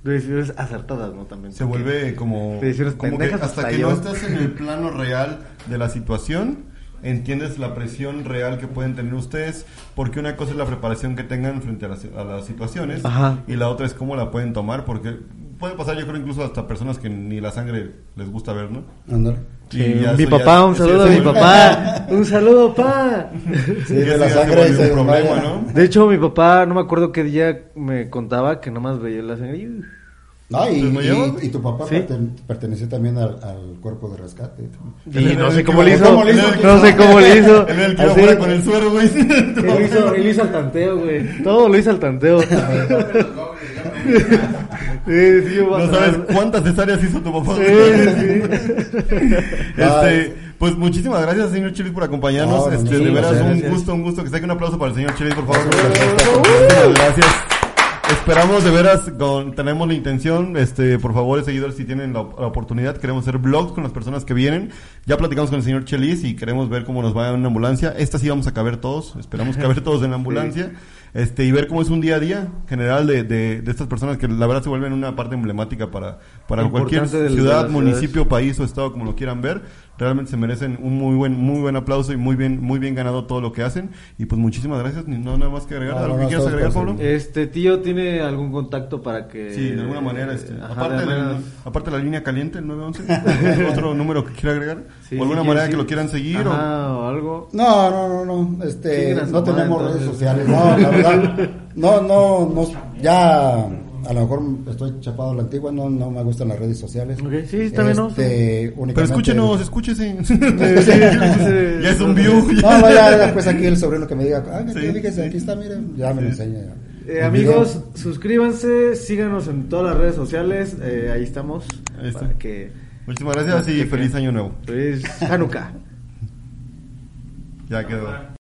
Decisiones acertadas, ¿no? También. Se vuelve como, Decisiones como que hasta que yo. no estás en el plano real de la situación, entiendes la presión real que pueden tener ustedes, porque una cosa es la preparación que tengan frente a las, a las situaciones Ajá. y la otra es cómo la pueden tomar, porque puede pasar yo creo incluso hasta personas que ni la sangre les gusta ver, ¿no? Ándale. Sí, mi eso ya- papá, un saludo a mi papá. Un saludo, pa. Sí, de la sangre se un problema. ¿no? De hecho, mi papá, no me acuerdo qué día me contaba que nomás veía la sangre. Y- No, y, ¿Desmayado? y- y tu papá Sí. perten- perteneció también al, al cuerpo de rescate. Y no sé cómo le hizo. ¿cómo le hizo? No sé cómo le hizo. Él era el que Así- con el suero, güey. Él hizo, él hizo al tanteo, güey. Todo lo hizo al tanteo. Sí, sí, No sabes cuántas cesáreas hizo tu papá. Sí, sí. Este, pues muchísimas gracias, señor Chilis, por acompañarnos. No, este, de veras, gracias. un gusto, un gusto. Que saque un aplauso para el señor Chilis, por favor. Gracias. Muchísimas gracias. Esperamos de veras, con, tenemos la intención, este, por favor, seguidores, si tienen la, la oportunidad, queremos hacer vlogs con las personas que vienen. Ya platicamos con el señor Chelis y queremos ver cómo nos va en una ambulancia. Esta sí vamos a caber todos, esperamos caber todos en la ambulancia. Este, y ver cómo es un día a día general de, de, de estas personas que la verdad se vuelven una parte emblemática para, para cualquier Importante ciudad, municipio, país o estado, como lo quieran ver. Realmente se merecen un muy buen, muy buen aplauso y muy bien, muy bien ganado todo lo que hacen. Y pues muchísimas gracias. Ni- No nada más que agregar. No, ¿Algo no, que quieras agregar, Pablo? Este tío tiene algún contacto para que. Sí, de alguna manera. Este, Ajá, aparte, de la, menos- aparte la línea caliente, el 911, ¿otro número que quiera agregar? Sí, ¿O alguna sí, manera sí. que lo quieran seguir? o- Ajá, o algo. No, no, no, no, este, no tenemos entonces. redes sociales, no, la verdad, no, no, no, ya, a lo mejor estoy chapado a la antigua, no, no me gustan las redes sociales. Ok, sí, está bien, ¿no? Este, únicamente- Pero escúchenos, escúchese. sí. ya es un view. No, no, ya después aquí el sobrino que me diga, ah, que Sí. fíjese, aquí está, miren, ya me lo enseña. ya. Eh, amigos, video. suscríbanse, síganos en todas las redes sociales, eh, ahí estamos. Ahí está. Para que. Muchísimas gracias y feliz año nuevo. Feliz Hanukkah. Ya quedó.